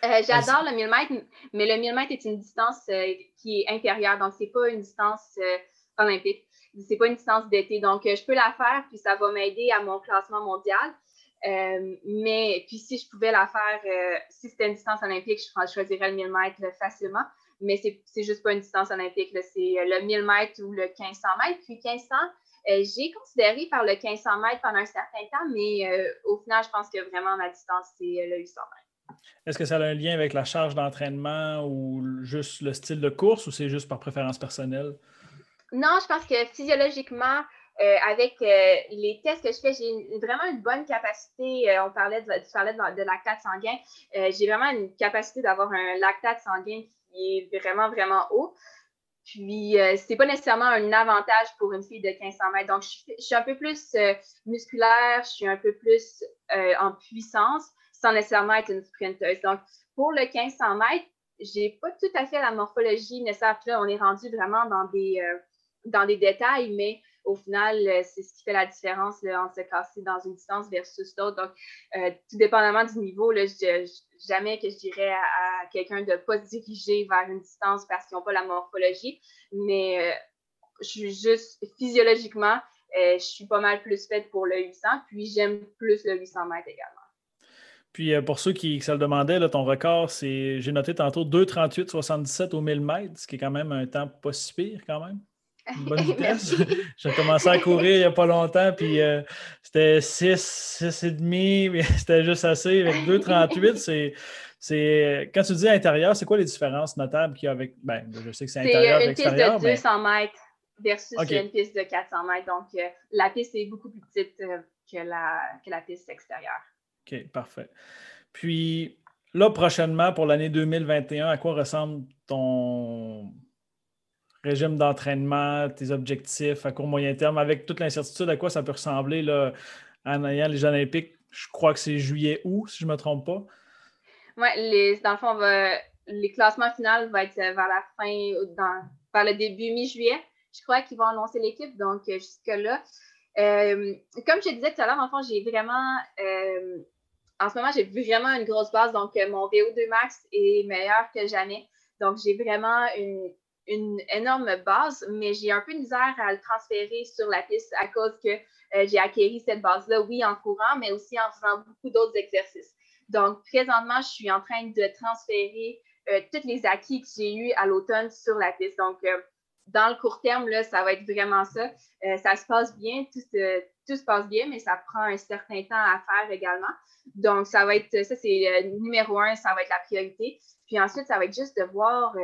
Euh, j'adore le 1000 mètres, mais le 1000 mètres est une distance euh, qui est inférieure, donc c'est pas une distance euh, olympique. C'est pas une distance d'été. Donc, je peux la faire, puis ça va m'aider à mon classement mondial. mais puis si je pouvais la faire, si c'était une distance olympique, je choisirais le 1000 mètres facilement. Mais c'est juste pas une distance olympique. C'est le 1000 mètres ou le 1500 mètres. Puis 1500, j'ai considéré par le 1500 mètres pendant un certain temps, mais au final, je pense que vraiment ma distance, c'est le 800 mètres. Est-ce que ça a un lien avec la charge d'entraînement ou juste le style de course ou c'est juste par préférence personnelle? Non, je pense que physiologiquement, euh, avec euh, les tests que je fais, j'ai vraiment une bonne capacité. Euh, on parlait de, tu parlais de, lactate sanguin. j'ai vraiment une capacité d'avoir un lactate sanguin qui est vraiment, vraiment haut. Puis, c'est pas nécessairement un avantage pour une fille de 1500 mètres. Donc, je, je suis un peu plus musculaire, je suis un peu plus en puissance sans nécessairement être une sprinteuse. Donc, pour le 1500 mètres, j'ai pas tout à fait la morphologie nécessaire. Là, on est rendu vraiment dans des, dans des détails, mais au final, euh, c'est ce qui fait la différence là, entre se casser dans une distance versus l'autre. Donc, euh, tout dépendamment du niveau, là, jamais que je dirais à, quelqu'un de ne pas se diriger vers une distance parce qu'ils n'ont pas la morphologie, mais euh, je suis juste physiologiquement, je suis pas mal plus faite pour le 800, puis j'aime plus le 800 mètres également. Puis pour ceux qui, se le demandaient, là, ton record, c'est, j'ai noté tantôt 2,38,77 au 1000 mètres, ce qui est quand même un temps pas si pire quand même bonne vitesse. J'ai commencé à courir il n'y a pas longtemps, puis euh, c'était 6, 6,5, mais c'était juste assez. Avec 2,38, c'est. Quand tu dis intérieur, c'est quoi les différences notables qu'il y a avec. Ben, je sais que c'est intérieur et extérieur. C'est une piste de 200 mètres versus une piste de 400 mètres. Donc, euh, la piste est beaucoup plus petite euh, que, la, que la piste extérieure. OK, parfait. Puis là, prochainement, pour l'année 2021, à quoi ressemble ton régime d'entraînement, tes objectifs à court moyen terme, avec toute l'incertitude, à quoi ça peut ressembler là, en ayant les Jeux olympiques? Je crois que c'est juillet-août, si je ne me trompe pas. Oui, dans le fond, les classements finaux vont être vers la fin, vers le début mi-juillet. Je crois qu'ils vont annoncer l'équipe, donc jusque-là. Euh, comme je disais tout à l'heure, en fond, j'ai vraiment, euh, en ce moment, j'ai vraiment une grosse base, donc mon VO2 max est meilleur que jamais. Donc, j'ai vraiment une, énorme base, mais j'ai un peu de misère à le transférer sur la piste à cause que euh, j'ai acquéri cette base-là, oui, en courant, mais aussi en faisant beaucoup d'autres exercices. Donc, présentement, je suis en train de transférer euh, tous les acquis que j'ai eus à l'automne sur la piste. Donc, euh, dans le court terme, là, ça va être vraiment ça. ça se passe bien, tout se, passe bien, mais ça prend un certain temps à faire également. Donc, ça va être, ça c'est numéro un, ça va être la priorité. Puis ensuite, ça va être juste de voir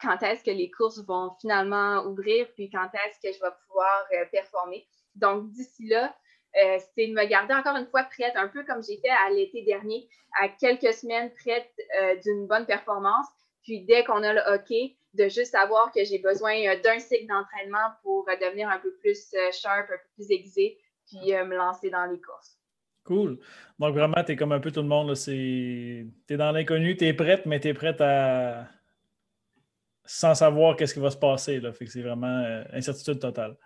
quand est-ce que les courses vont finalement ouvrir, puis quand est-ce que je vais pouvoir euh, performer. Donc, d'ici là, euh, c'est de me garder encore une fois prête, un peu comme j'ai fait à l'été dernier, à quelques semaines prête euh, d'une bonne performance. Puis dès qu'on a le OK, de juste savoir que j'ai besoin d'un cycle d'entraînement pour devenir un peu plus sharp, un peu plus aiguisé, puis me lancer dans les courses. Cool. Donc vraiment, tu es comme un peu tout le monde. Tu es dans l'inconnu, tu es prête, mais tu es prête à, sans savoir qu'est-ce qui va se passer. Là. Fait que c'est vraiment euh, incertitude totale.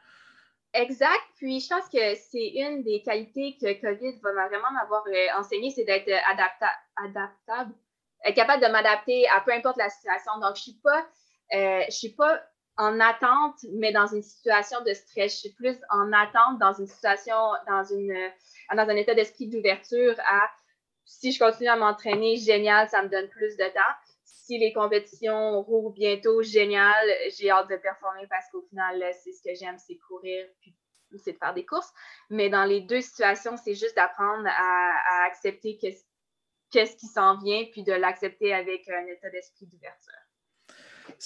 Exact. Puis je pense que c'est une des qualités que COVID va vraiment m'avoir euh, enseigné, c'est d'être euh, adaptable, être capable de m'adapter à peu importe la situation. Donc, je ne suis pas, je suis pas en attente, mais dans une situation de stress. Je suis plus en attente dans une situation, dans, une, dans un état d'esprit d'ouverture à si je continue à m'entraîner, génial, ça me donne plus de temps si les compétitions rouvrent bientôt, génial. J'ai hâte de performer parce qu'au final, c'est ce que j'aime, c'est courir, puis c'est de faire des courses. Mais dans les deux situations, c'est juste d'apprendre à, accepter qu'est-ce qui s'en vient, puis de l'accepter avec un état d'esprit d'ouverture.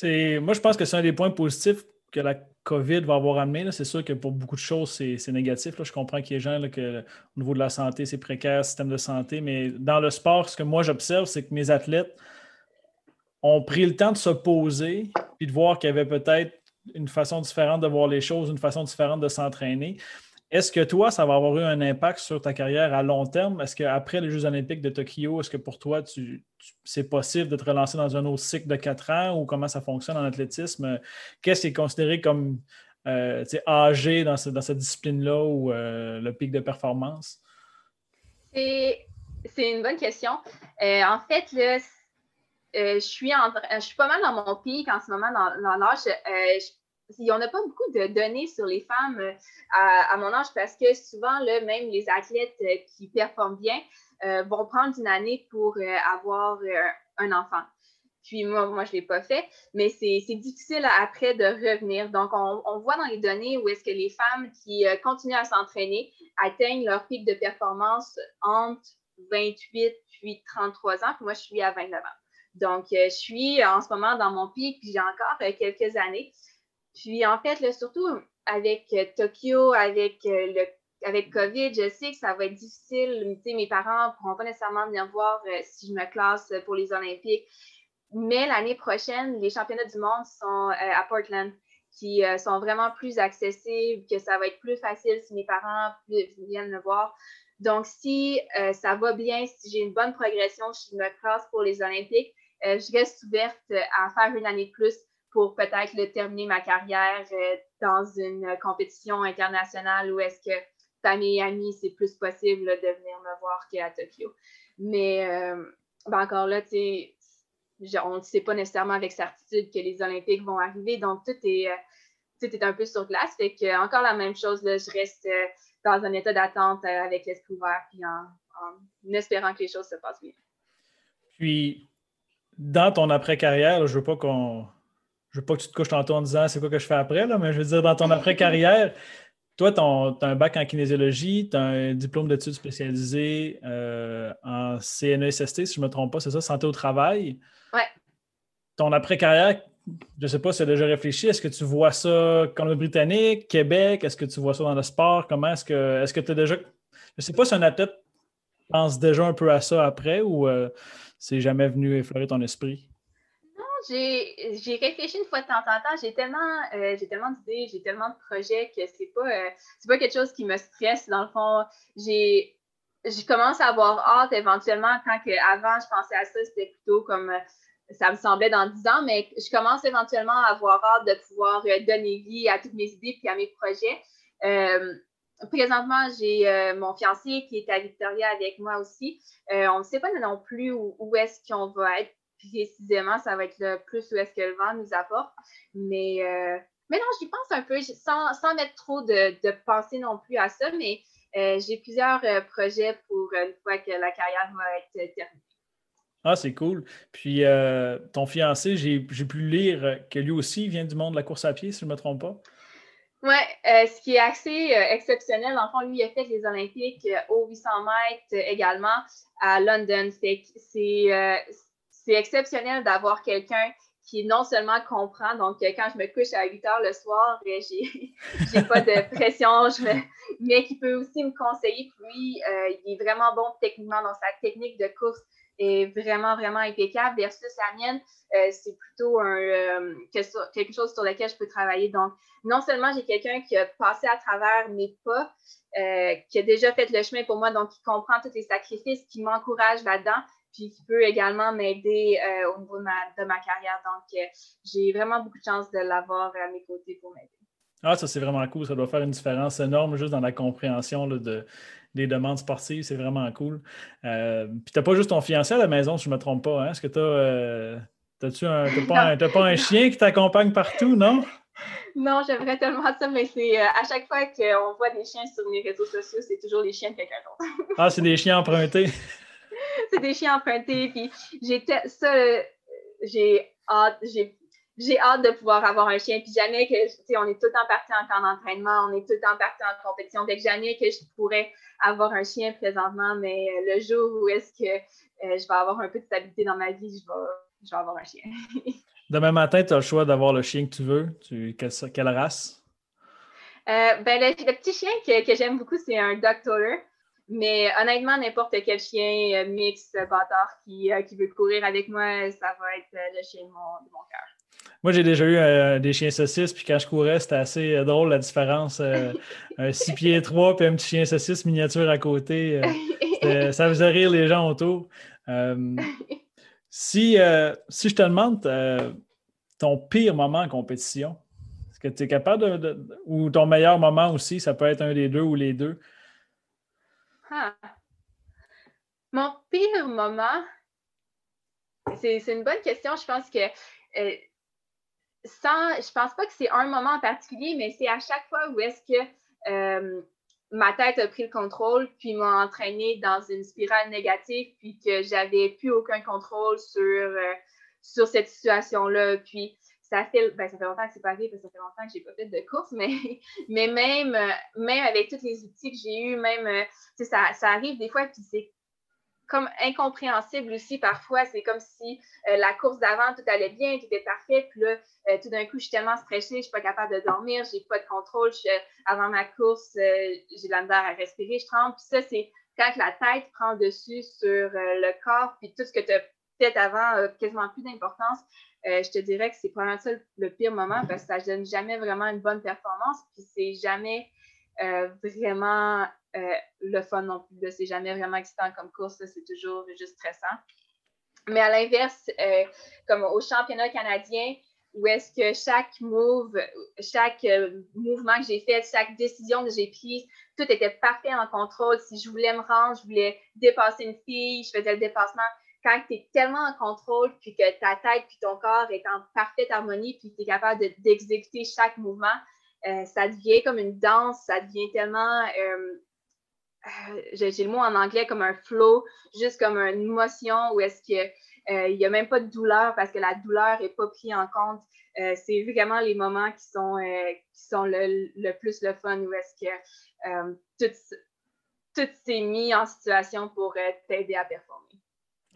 Moi, je pense que c'est un des points positifs que la COVID va avoir amené. C'est sûr que pour beaucoup de choses, c'est, négatif. Je comprends qu'il y ait gens là, que au niveau de la santé, c'est précaire, système de santé, mais dans le sport, ce que moi j'observe, c'est que mes athlètes ont pris le temps de se poser et de voir qu'il y avait peut-être une façon différente de voir les choses, une façon différente de s'entraîner. Est-ce que toi, ça va avoir eu un impact sur ta carrière à long terme? Est-ce qu'après les Jeux olympiques de Tokyo, est-ce que pour toi, c'est possible de te relancer dans un autre cycle de quatre ans ou comment ça fonctionne en athlétisme? Qu'est-ce qui est considéré comme euh, âgé dans, cette discipline-là ou euh, le pic de performance? C'est une bonne question. Euh, en fait, je, suis pas mal dans mon pic en ce moment dans, l'âge. Il n'y en a pas beaucoup de données sur les femmes euh, à, mon âge parce que souvent, même les athlètes qui performent bien vont prendre une année pour avoir un enfant. Puis moi, moi je ne l'ai pas fait, mais c'est difficile après de revenir. Donc, on, on voit dans les données où est-ce que les femmes qui continuent à s'entraîner atteignent leur pic de performance entre 28 puis 33 ans, puis moi, je suis à 29 ans. Donc, je suis en ce moment dans mon pic, puis j'ai encore quelques années. Puis, en fait, là, surtout avec Tokyo, avec le avec COVID, je sais que ça va être difficile. mes parents ne pourront pas nécessairement venir voir si je me classe pour les Olympiques. Mais l'année prochaine, les championnats du monde sont à Portland qui euh, sont vraiment plus accessibles, que ça va être plus facile si mes parents viennent me voir. Donc, si euh, ça va bien, si j'ai une bonne progression, je me classe pour les Olympiques, euh, je reste ouverte à faire une année de plus pour peut-être terminer ma carrière dans une compétition internationale où est-ce que famille et amis, c'est plus possible de venir me voir qu'à Tokyo. Mais ben encore là, on ne sait pas nécessairement avec certitude que les Olympiques vont arriver. Donc, tout est, euh, un peu sur glace. Fait que, encore la même chose, je reste euh, dans un état d'attente euh, avec l'esprit ouvert puis en, espérant que les choses se passent bien. Puis, dans ton après-carrière, je veux pas qu'on. Je veux pas que tu te couches tantôt en disant c'est quoi que je fais après, là, mais je veux dire, dans ton après-carrière, toi, tu as un bac en kinésiologie, tu as un diplôme d'études spécialisées en CNESST, si je ne me trompe pas, c'est ça, santé au travail. Ouais. Ton après-carrière, je ne sais pas si tu as déjà réfléchi, est-ce que tu vois ça comme le Britannique, Québec, est-ce que tu vois ça dans le sport? Comment est-ce que est-ce que tu as déjà. Je ne sais pas si un athlète pense déjà un peu à ça après ou euh, c'est jamais venu effleurer ton esprit? J'ai réfléchi une fois de temps en temps. J'ai tellement, euh, tellement d'idées, j'ai tellement de projets que c'est pas, euh, pas quelque chose qui me stresse. Dans le fond, je commence à avoir hâte éventuellement quand que avant je pensais à ça, c'était plutôt comme ça me semblait dans dix ans, mais je commence éventuellement à avoir hâte de pouvoir euh, donner vie à toutes mes idées et à mes projets. Euh, présentement, j'ai euh, mon fiancé qui est à Victoria avec moi aussi. on ne sait pas non plus où, est-ce qu'on va être précisément. Ça va être le plus où est-ce que le vent nous apporte. Mais, mais non, j'y pense un peu, sans, sans mettre trop de, de pensée non plus à ça, mais j'ai plusieurs projets pour une fois que la carrière va être terminée. Ah, c'est cool. Puis euh, ton fiancé, j'ai pu lire que lui aussi vient du monde de la course à pied, si je ne me trompe pas. Oui, euh, ce qui est assez euh, exceptionnel, en fond, lui, il a fait les Olympiques au 800 mètres également à London. C'est exceptionnel d'avoir quelqu'un qui non seulement comprend, donc quand je me couche à 8 heures le soir, j'ai pas de pression, mais qui peut aussi me conseiller. Puis, il est vraiment bon techniquement dans sa technique de course est vraiment, vraiment impeccable versus la mienne, euh, c'est plutôt un, euh, quelque chose sur lequel je peux travailler. Donc, non seulement j'ai quelqu'un qui a passé à travers mes pas, euh, qui a déjà fait le chemin pour moi, donc qui comprend tous les sacrifices, qui m'encourage là-dedans, puis qui peut également m'aider au niveau de ma, de ma, carrière. Donc, j'ai vraiment beaucoup de chance de l'avoir à mes côtés pour m'aider. Ah, ça, c'est vraiment cool. Ça doit faire une différence énorme juste dans la compréhension de, des demandes sportives. C'est vraiment cool. Euh, puis, tu n'as pas juste ton fiancé à la maison, si je ne me trompe pas. Hein? Est-ce que tu as. Euh, tu un, pas, pas, un chien qui t'accompagne partout, non? Non, j'aimerais tellement ça, mais c'est euh, à chaque fois qu'on voit des chiens sur les réseaux sociaux, c'est toujours les chiens de quelqu'un d'autre. ah, c'est des chiens empruntés. c'est des chiens empruntés. Puis j'ai ça, j'ai hâte, j'ai j'ai hâte de pouvoir avoir un chien. Puis jamais que, tu sais, on est tout le temps parti en camp d'entraînement, on est tout le temps parti en compétition. Fait que jamais que je pourrais avoir un chien présentement, mais euh, le jour où est-ce que euh, je vais avoir un peu de stabilité dans ma vie, je vais, je vais avoir un chien. Demain matin, tu as le choix d'avoir le chien que tu veux. Tu, quelle, race? Euh, ben, le, petit chien que, que j'aime beaucoup, c'est un Dog Mais honnêtement, n'importe quel chien mix, bâtard qui, qui veut courir avec moi, ça va être le chien de mon, de mon cœur. Moi, j'ai déjà eu euh, des chiens saucisses, puis quand je courais, c'était assez euh, drôle la différence. Euh, un 6 pieds 3 puis un petit chien saucisse miniature à côté. ça faisait rire les gens autour. si, si je te demande ton pire moment en compétition, est-ce que tu es capable de, Ou ton meilleur moment aussi, ça peut être un des deux ou les deux? Ah. Mon pire moment, c'est une bonne question. Je pense que sans, je pense pas que c'est un moment en particulier, mais c'est à chaque fois où est-ce que euh, ma tête a pris le contrôle, puis m'a entraîné dans une spirale négative, puis que j'avais plus aucun contrôle sur, euh, cette situation-là. Ça fait, ben, ça fait longtemps que c'est pas arrivé, parce que ça fait longtemps que j'ai pas fait de course, mais, mais même, même avec tous les outils que j'ai eus, même, ça, ça arrive des fois, puis c'est comme incompréhensible aussi parfois. C'est comme si euh, la course d'avant, tout allait bien, tout était parfait. Puis là, euh, tout d'un coup, je suis tellement stressée, je ne suis pas capable de dormir, j'ai pas de contrôle. avant ma course, j'ai de la misère à respirer, je tremble. Puis ça, c'est quand la tête prend dessus sur le corps, puis tout ce que tu as fait avant quasiment plus d'importance. Je te dirais que c'est probablement ça le pire moment parce que ça ne donne jamais vraiment une bonne performance, puis c'est jamais vraiment euh, le fun non plus. C'est jamais vraiment excitant comme course, c'est toujours juste stressant. Mais à l'inverse, euh, comme au championnat canadien, où est-ce que chaque move, chaque euh, mouvement que j'ai fait, chaque décision que j'ai prise, tout était parfait en contrôle. Si je voulais me rendre, je voulais dépasser une fille, je faisais le dépassement. Quand tu es tellement en contrôle, puis que ta tête puis ton corps est en parfaite harmonie, puis tu es capable d'exécuter chaque mouvement, ça devient comme une danse, ça devient tellement euh, j'ai le mot en anglais comme un flow, juste comme une émotion où est-ce qu'il n'y euh, a même pas de douleur parce que la douleur n'est pas prise en compte. Euh, c'est vraiment les moments qui sont, qui sont le, plus le fun où est-ce que tout, tout s'est mis en situation pour t'aider à performer.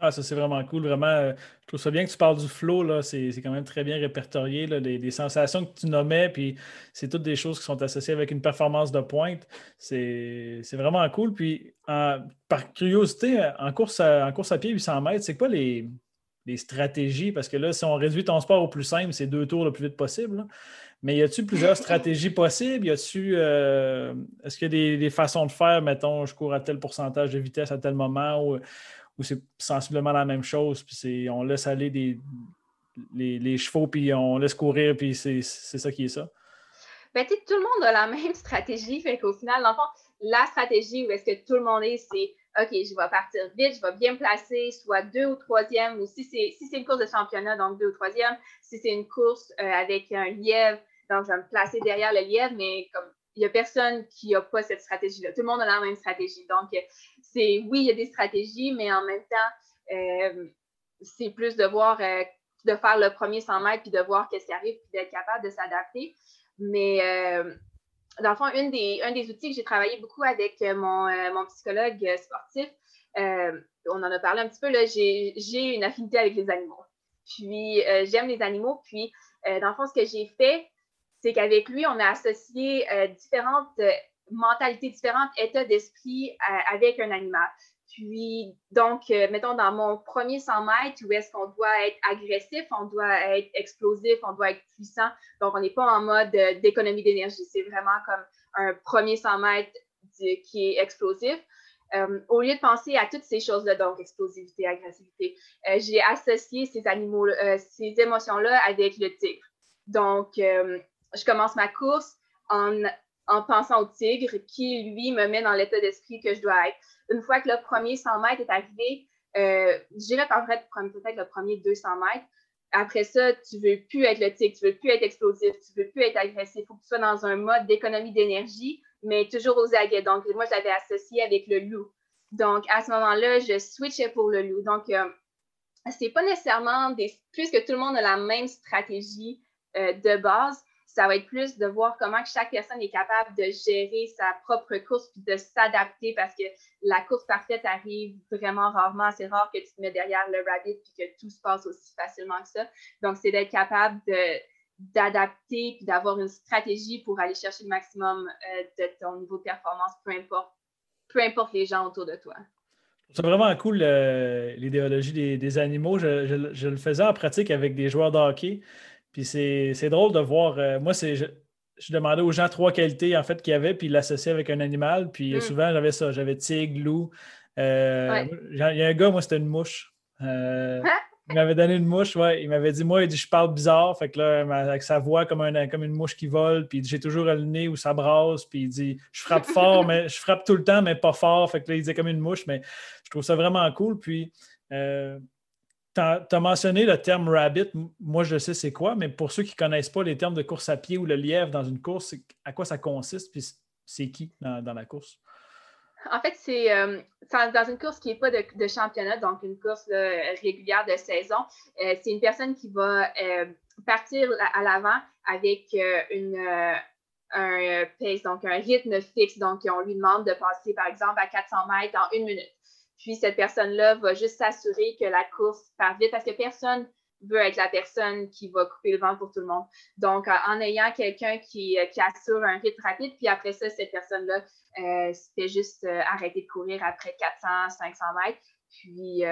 Ah, ça, c'est vraiment cool. Vraiment, euh, je trouve ça bien que tu parles du flow. Là. C'est, quand même très bien répertorié. Là, des, sensations que tu nommais, puis c'est toutes des choses qui sont associées avec une performance de pointe. C'est, vraiment cool. Puis, par curiosité, en course, à, en course à pied 800 mètres, c'est quoi les, stratégies? Parce que là, si on réduit ton sport au plus simple, c'est deux tours le plus vite possible. Mais y a-tu plusieurs stratégies possibles? Y a-tu, euh, est-ce qu'il y a des, façons de faire, mettons, je cours à tel pourcentage de vitesse à tel moment? Ou, ou c'est sensiblement la même chose, puis on laisse aller des, les, chevaux, puis on laisse courir, puis c'est ça qui est ça? Ben, tout le monde a la même stratégie, fait qu'au final, dans le fond, la stratégie où est-ce que tout le monde est, c'est OK, je vais partir vite, je vais bien me placer, soit deux ou troisième, ou si c'est si une course de championnat, donc deux ou troisième, si c'est une course euh, avec un lièvre, donc je vais me placer derrière le lièvre, mais comme il n'y a personne qui n'a pas cette stratégie-là. Tout le monde a la même stratégie. Donc, c'est oui, il y a des stratégies, mais en même temps, euh, c'est plus de voir, euh, de faire le premier 100 mètres, puis de voir qu'est-ce qui arrive, puis d'être capable de s'adapter. Mais euh, dans le fond, une des, un des outils que j'ai travaillé beaucoup avec mon, mon psychologue sportif, on en a parlé un petit peu, j'ai une affinité avec les animaux. Puis, j'aime les animaux. Puis, dans le fond, ce que j'ai fait, c'est qu'avec lui, on a associé euh, différentes euh, mentalités, différentes états d'esprit euh, avec un animal. Puis, donc, mettons, dans mon premier 100 mètres, où est-ce qu'on doit être agressif, on doit être explosif, on doit être puissant. Donc, on n'est pas en mode d'économie d'énergie. C'est vraiment comme un premier 100 mètres qui est explosif. au lieu de penser à toutes ces choses-là, donc explosivité, agressivité, j'ai associé ces animaux, ces émotions-là avec le tigre. Donc, je commence ma course en, pensant au tigre qui, lui, me met dans l'état d'esprit que je dois être. Une fois que le premier 100 mètres est arrivé, euh, j'irai par vrai peut-être le premier 200 mètres. Après ça, tu ne veux plus être le tigre, tu ne veux plus être explosif, tu ne veux plus être agressif. Il faut que tu sois dans un mode d'économie d'énergie, mais toujours aux aguets. Donc, moi, je l'avais associé avec le loup. Donc, à ce moment-là, je switchais pour le loup. Donc, euh, c'est pas nécessairement des. Puisque tout le monde a la même stratégie euh, de base, ça va être plus de voir comment chaque personne est capable de gérer sa propre course puis de s'adapter parce que la course parfaite arrive vraiment rarement. C'est rare que tu te mets derrière le rabbit puis que tout se passe aussi facilement que ça. Donc, c'est d'être capable d'adapter puis d'avoir une stratégie pour aller chercher le maximum euh, de ton niveau de performance, peu importe, peu importe les gens autour de toi. C'est vraiment cool euh, l'idéologie des, animaux. Je, je, le faisais en pratique avec des joueurs de hockey. Puis c'est drôle de voir. Euh, moi, c'est. Je, demandais aux gens trois qualités en fait qu'il y avait, puis l'associer avec un animal. Puis mm. souvent, j'avais ça. J'avais tigre, loup. Euh, il y a un gars, moi, c'était une mouche. Euh, il m'avait donné une mouche, ouais. Il m'avait dit, moi, il dit, je parle bizarre. Fait que là, avec sa voix comme, un, comme une mouche qui vole, puis j'ai toujours le nez où ça brasse, puis il dit, je frappe fort, mais je frappe tout le temps, mais pas fort. Fait que là, il disait comme une mouche, mais je trouve ça vraiment cool. Puis, tu as, mentionné le terme rabbit. Moi, je sais c'est quoi, mais pour ceux qui ne connaissent pas les termes de course à pied ou le lièvre dans une course, à quoi ça consiste? Puis c'est qui dans, la course? En fait, c'est euh, dans une course qui n'est pas de, championnat, donc une course régulière de saison. Euh, c'est une personne qui va euh, partir à, l'avant avec une, un pace, donc un rythme fixe. Donc, on lui demande de passer, par exemple, à 400 mètres en une minute. Puis cette personne-là va juste s'assurer que la course part vite parce que personne veut être la personne qui va couper le vent pour tout le monde. Donc, en ayant quelqu'un qui, qui, assure un rythme rapide, puis après ça, cette personne-là euh, fait juste arrêter de courir après 400, 500 mètres. Puis,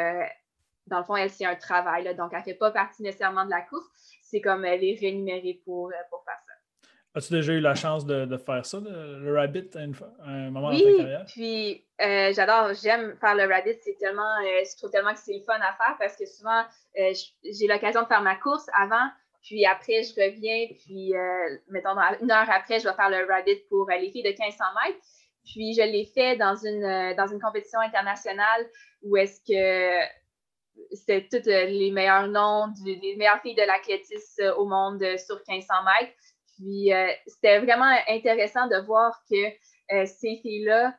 dans le fond, elle, c'est un travail, donc elle ne fait pas partie nécessairement de la course. C'est comme elle est rémunérée pour, pour faire ça. As-tu déjà eu la chance de, faire ça, le, rabbit, à, un moment dans ta carrière? puis euh, j'adore, j'aime faire le rabbit. C'est tellement, euh, je trouve tellement que c'est le fun à faire parce que souvent, euh, j'ai l'occasion de faire ma course avant, puis après, je reviens, puis mettons, une heure après, je vais faire le rabbit pour les filles de 1500 mètres. Puis je l'ai fait dans une, dans une compétition internationale où est-ce que c'était tous les meilleurs noms, les meilleures filles de l'athlétisme au monde sur 1500 mètres. Puis euh, c'était vraiment intéressant de voir que euh, ces filles-là,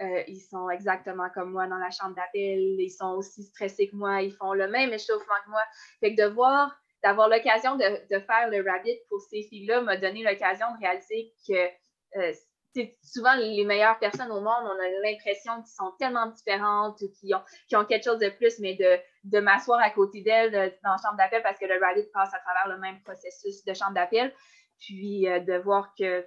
euh, ils sont exactement comme moi dans la chambre d'appel, ils sont aussi stressés que moi, ils font le même échauffement que moi. Fait que de voir, d'avoir l'occasion de, faire le rabbit pour ces filles-là m'a donné l'occasion de réaliser que souvent les meilleures personnes au monde, on a l'impression qu'ils sont tellement différentes ou qu'ils ont, ont, quelque chose de plus, mais de, de m'asseoir à côté d'elles dans la chambre d'appel parce que le rabbit passe à travers le même processus de chambre d'appel. Puis euh, de voir que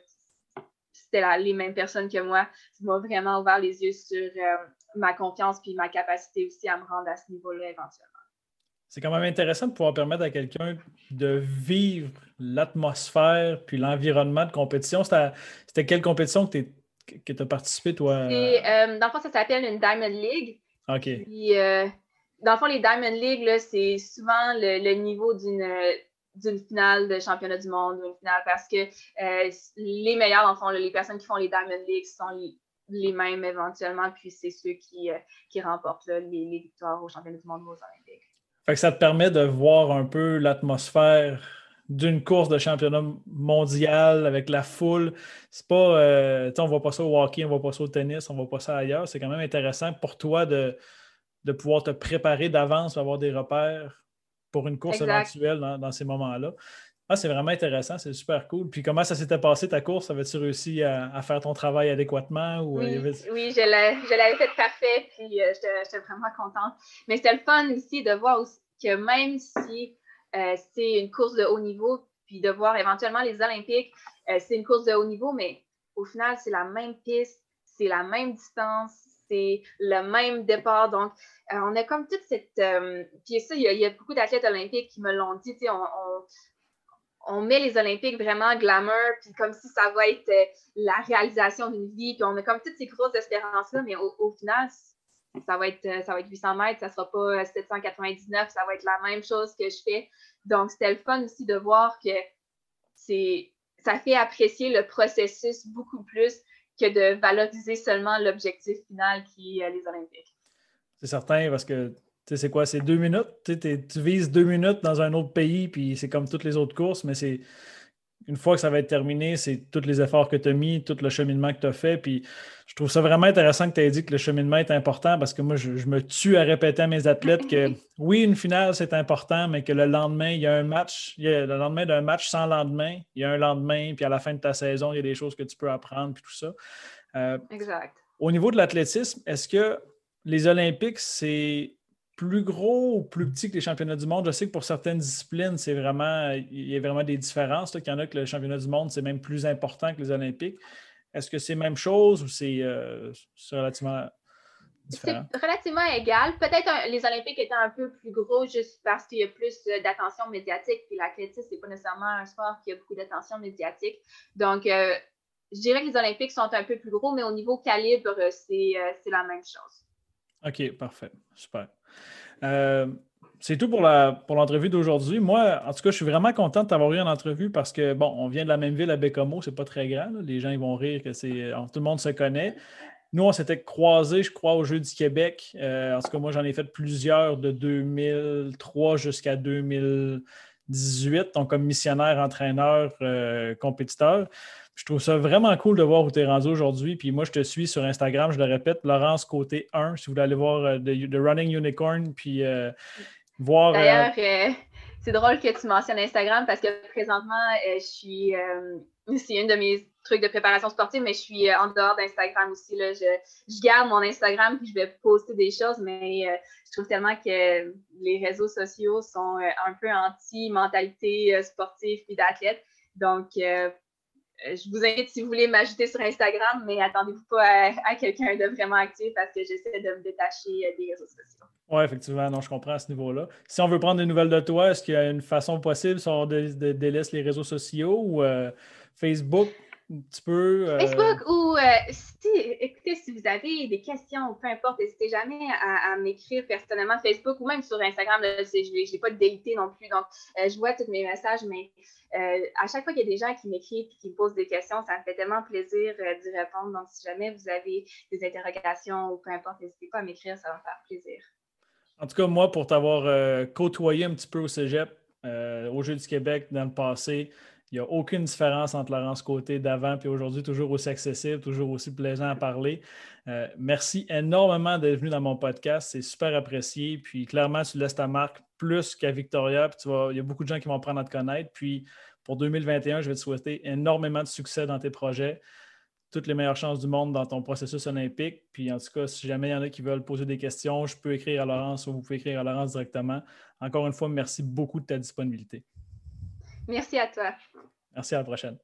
c'était les mêmes personnes que moi, ça m'a vraiment ouvert les yeux sur euh, ma confiance puis ma capacité aussi à me rendre à ce niveau-là éventuellement. C'est quand même intéressant de pouvoir permettre à quelqu'un de vivre l'atmosphère puis l'environnement de compétition. C'était quelle compétition que tu as participé, toi? Euh, dans le fond, ça s'appelle une Diamond League. OK. Puis, dans le fond, les Diamond League, c'est souvent le niveau d'une d'une finale de championnat du monde ou une finale parce que euh, les meilleurs, en fond, les personnes qui font les Diamond League sont les, mêmes éventuellement, puis c'est ceux qui, euh, qui remportent les, victoires au championnat du monde ou aux Olympiques. Fait que ça te permet de voir un peu l'atmosphère d'une course de championnat mondial avec la foule. C'est pas, euh, on voit pas ça au hockey, on voit pas ça au tennis, on voit pas ça ailleurs. C'est quand même intéressant pour toi de, de pouvoir te préparer d'avance, avoir des repères pour une course éventuelle dans, ces moments-là. Ah, c'est vraiment intéressant, c'est super cool. Puis comment ça s'était passé ta course? Avais-tu réussi à, faire ton travail adéquatement? Ou oui, oui je l'avais fait parfait, puis euh, j'étais vraiment contente. Mais c'était le fun aussi de voir aussi que même si euh, c'est une course de haut niveau, puis de voir éventuellement les Olympiques, euh, c'est une course de haut niveau, mais au final, c'est la même piste, c'est la même distance, c'est le même départ. Donc, euh, on a comme toute cette. Euh, puis ça, il y, a, beaucoup d'athlètes olympiques qui me l'ont dit, on, on, met les Olympiques vraiment glamour, puis comme si ça va être euh, la réalisation d'une vie, puis on a comme toutes ces grosses espérances-là, mais au, final, ça va, être, ça va être 800 mètres, ça ne sera pas 799, ça va être la même chose que je fais. Donc, c'était le fun aussi de voir que c'est ça fait apprécier le processus beaucoup plus que de valoriser seulement l'objectif final qui est les Olympiques. C'est certain, parce que tu sais, c'est quoi? C'est deux minutes? Tu vises deux minutes dans un autre pays, puis c'est comme toutes les autres courses, mais c'est une fois que ça va être terminé, c'est tous les efforts que tu as mis, tout le cheminement que tu as fait. Puis je trouve ça vraiment intéressant que tu aies dit que le cheminement est important parce que moi, je, me tue à répéter à mes athlètes que oui, une finale, c'est important, mais que le lendemain, il y a un match, il y a le lendemain d'un match sans lendemain, il y a un lendemain, puis à la fin de ta saison, il y a des choses que tu peux apprendre, puis tout ça. Euh, exact. Au niveau de l'athlétisme, est-ce que les Olympiques, c'est plus gros ou plus petit que les championnats du monde? Je sais que pour certaines disciplines, c'est vraiment, il y a vraiment des différences. Il y en a que le championnat du monde, c'est même plus important que les Olympiques. Est-ce que c'est la même chose ou c'est euh, relativement différent? C'est relativement égal. Peut-être les Olympiques étant un peu plus gros juste parce qu'il y a plus d'attention médiatique. Puis l'athlétisme, c'est pas nécessairement un sport qui a beaucoup d'attention médiatique. Donc, euh, je dirais que les Olympiques sont un peu plus gros, mais au niveau calibre, c'est euh, la même chose. OK, parfait. Super. Euh, c'est tout pour l'entrevue pour d'aujourd'hui. Moi, en tout cas, je suis vraiment content de t'avoir eu en entrevue parce que, bon, on vient de la même ville à Bécomo, c'est pas très grand. Les gens ils vont rire que c'est. Tout le monde se connaît. Nous, on s'était croisés, je crois, au Jeu du Québec. Euh, en tout cas, moi, j'en ai fait plusieurs de 2003 jusqu'à 2018, donc comme missionnaire, entraîneur, euh, compétiteur. Je trouve ça vraiment cool de voir où tu es rendu aujourd'hui. Puis moi, je te suis sur Instagram, je le répète, Laurence Côté 1, si vous voulez aller voir The, euh, Running Unicorn, puis euh, voir. Euh, D'ailleurs, c'est drôle que tu mentionnes Instagram parce que présentement, je suis c'est une de mes trucs de préparation sportive, mais je suis en dehors d'Instagram aussi. Là. Je, garde mon Instagram puis je vais poster des choses, mais je trouve tellement que les réseaux sociaux sont un peu anti-mentalité sportive puis d'athlète. Donc, je vous invite si vous voulez m'ajouter sur Instagram, mais attendez-vous pas à, quelqu'un de vraiment actif parce que j'essaie de me détacher euh, des réseaux sociaux. Oui, effectivement, non, je comprends à ce niveau-là. Si on veut prendre des nouvelles de toi, est-ce qu'il y a une façon possible si on délaisse les réseaux sociaux ou euh, Facebook? Peu. Facebook ou si, écoutez, si vous avez des questions, peu importe, n'hésitez jamais à, m'écrire personnellement Facebook ou même sur Instagram. je n'ai pas de délité non plus. Donc, je vois tous mes messages, mais euh, à chaque fois qu'il y a des gens qui m'écrivent et qui me posent des questions, ça me fait tellement plaisir euh, d'y répondre. Donc, si jamais vous avez des interrogations ou peu importe, n'hésitez pas à m'écrire, ça va me faire plaisir. En tout cas, moi, pour t'avoir euh, côtoyé un petit peu au cégep, au Jeu du Québec dans le passé, il n'y a aucune différence entre Laurence Côté d'avant et aujourd'hui, toujours aussi accessible, toujours aussi plaisant à parler. merci énormément d'être venu dans mon podcast. C'est super apprécié. Puis clairement, tu laisses ta marque plus qu'à Victoria. Puis tu il y a beaucoup de gens qui vont prendre à te connaître. Puis pour 2021, je vais te souhaiter énormément de succès dans tes projets. Toutes les meilleures chances du monde dans ton processus olympique. Puis en tout cas, si jamais il y en a qui veulent poser des questions, je peux écrire à Laurence ou vous pouvez écrire à Laurence directement. Encore une fois, merci beaucoup de ta disponibilité. Merci à toi. Merci à la prochaine.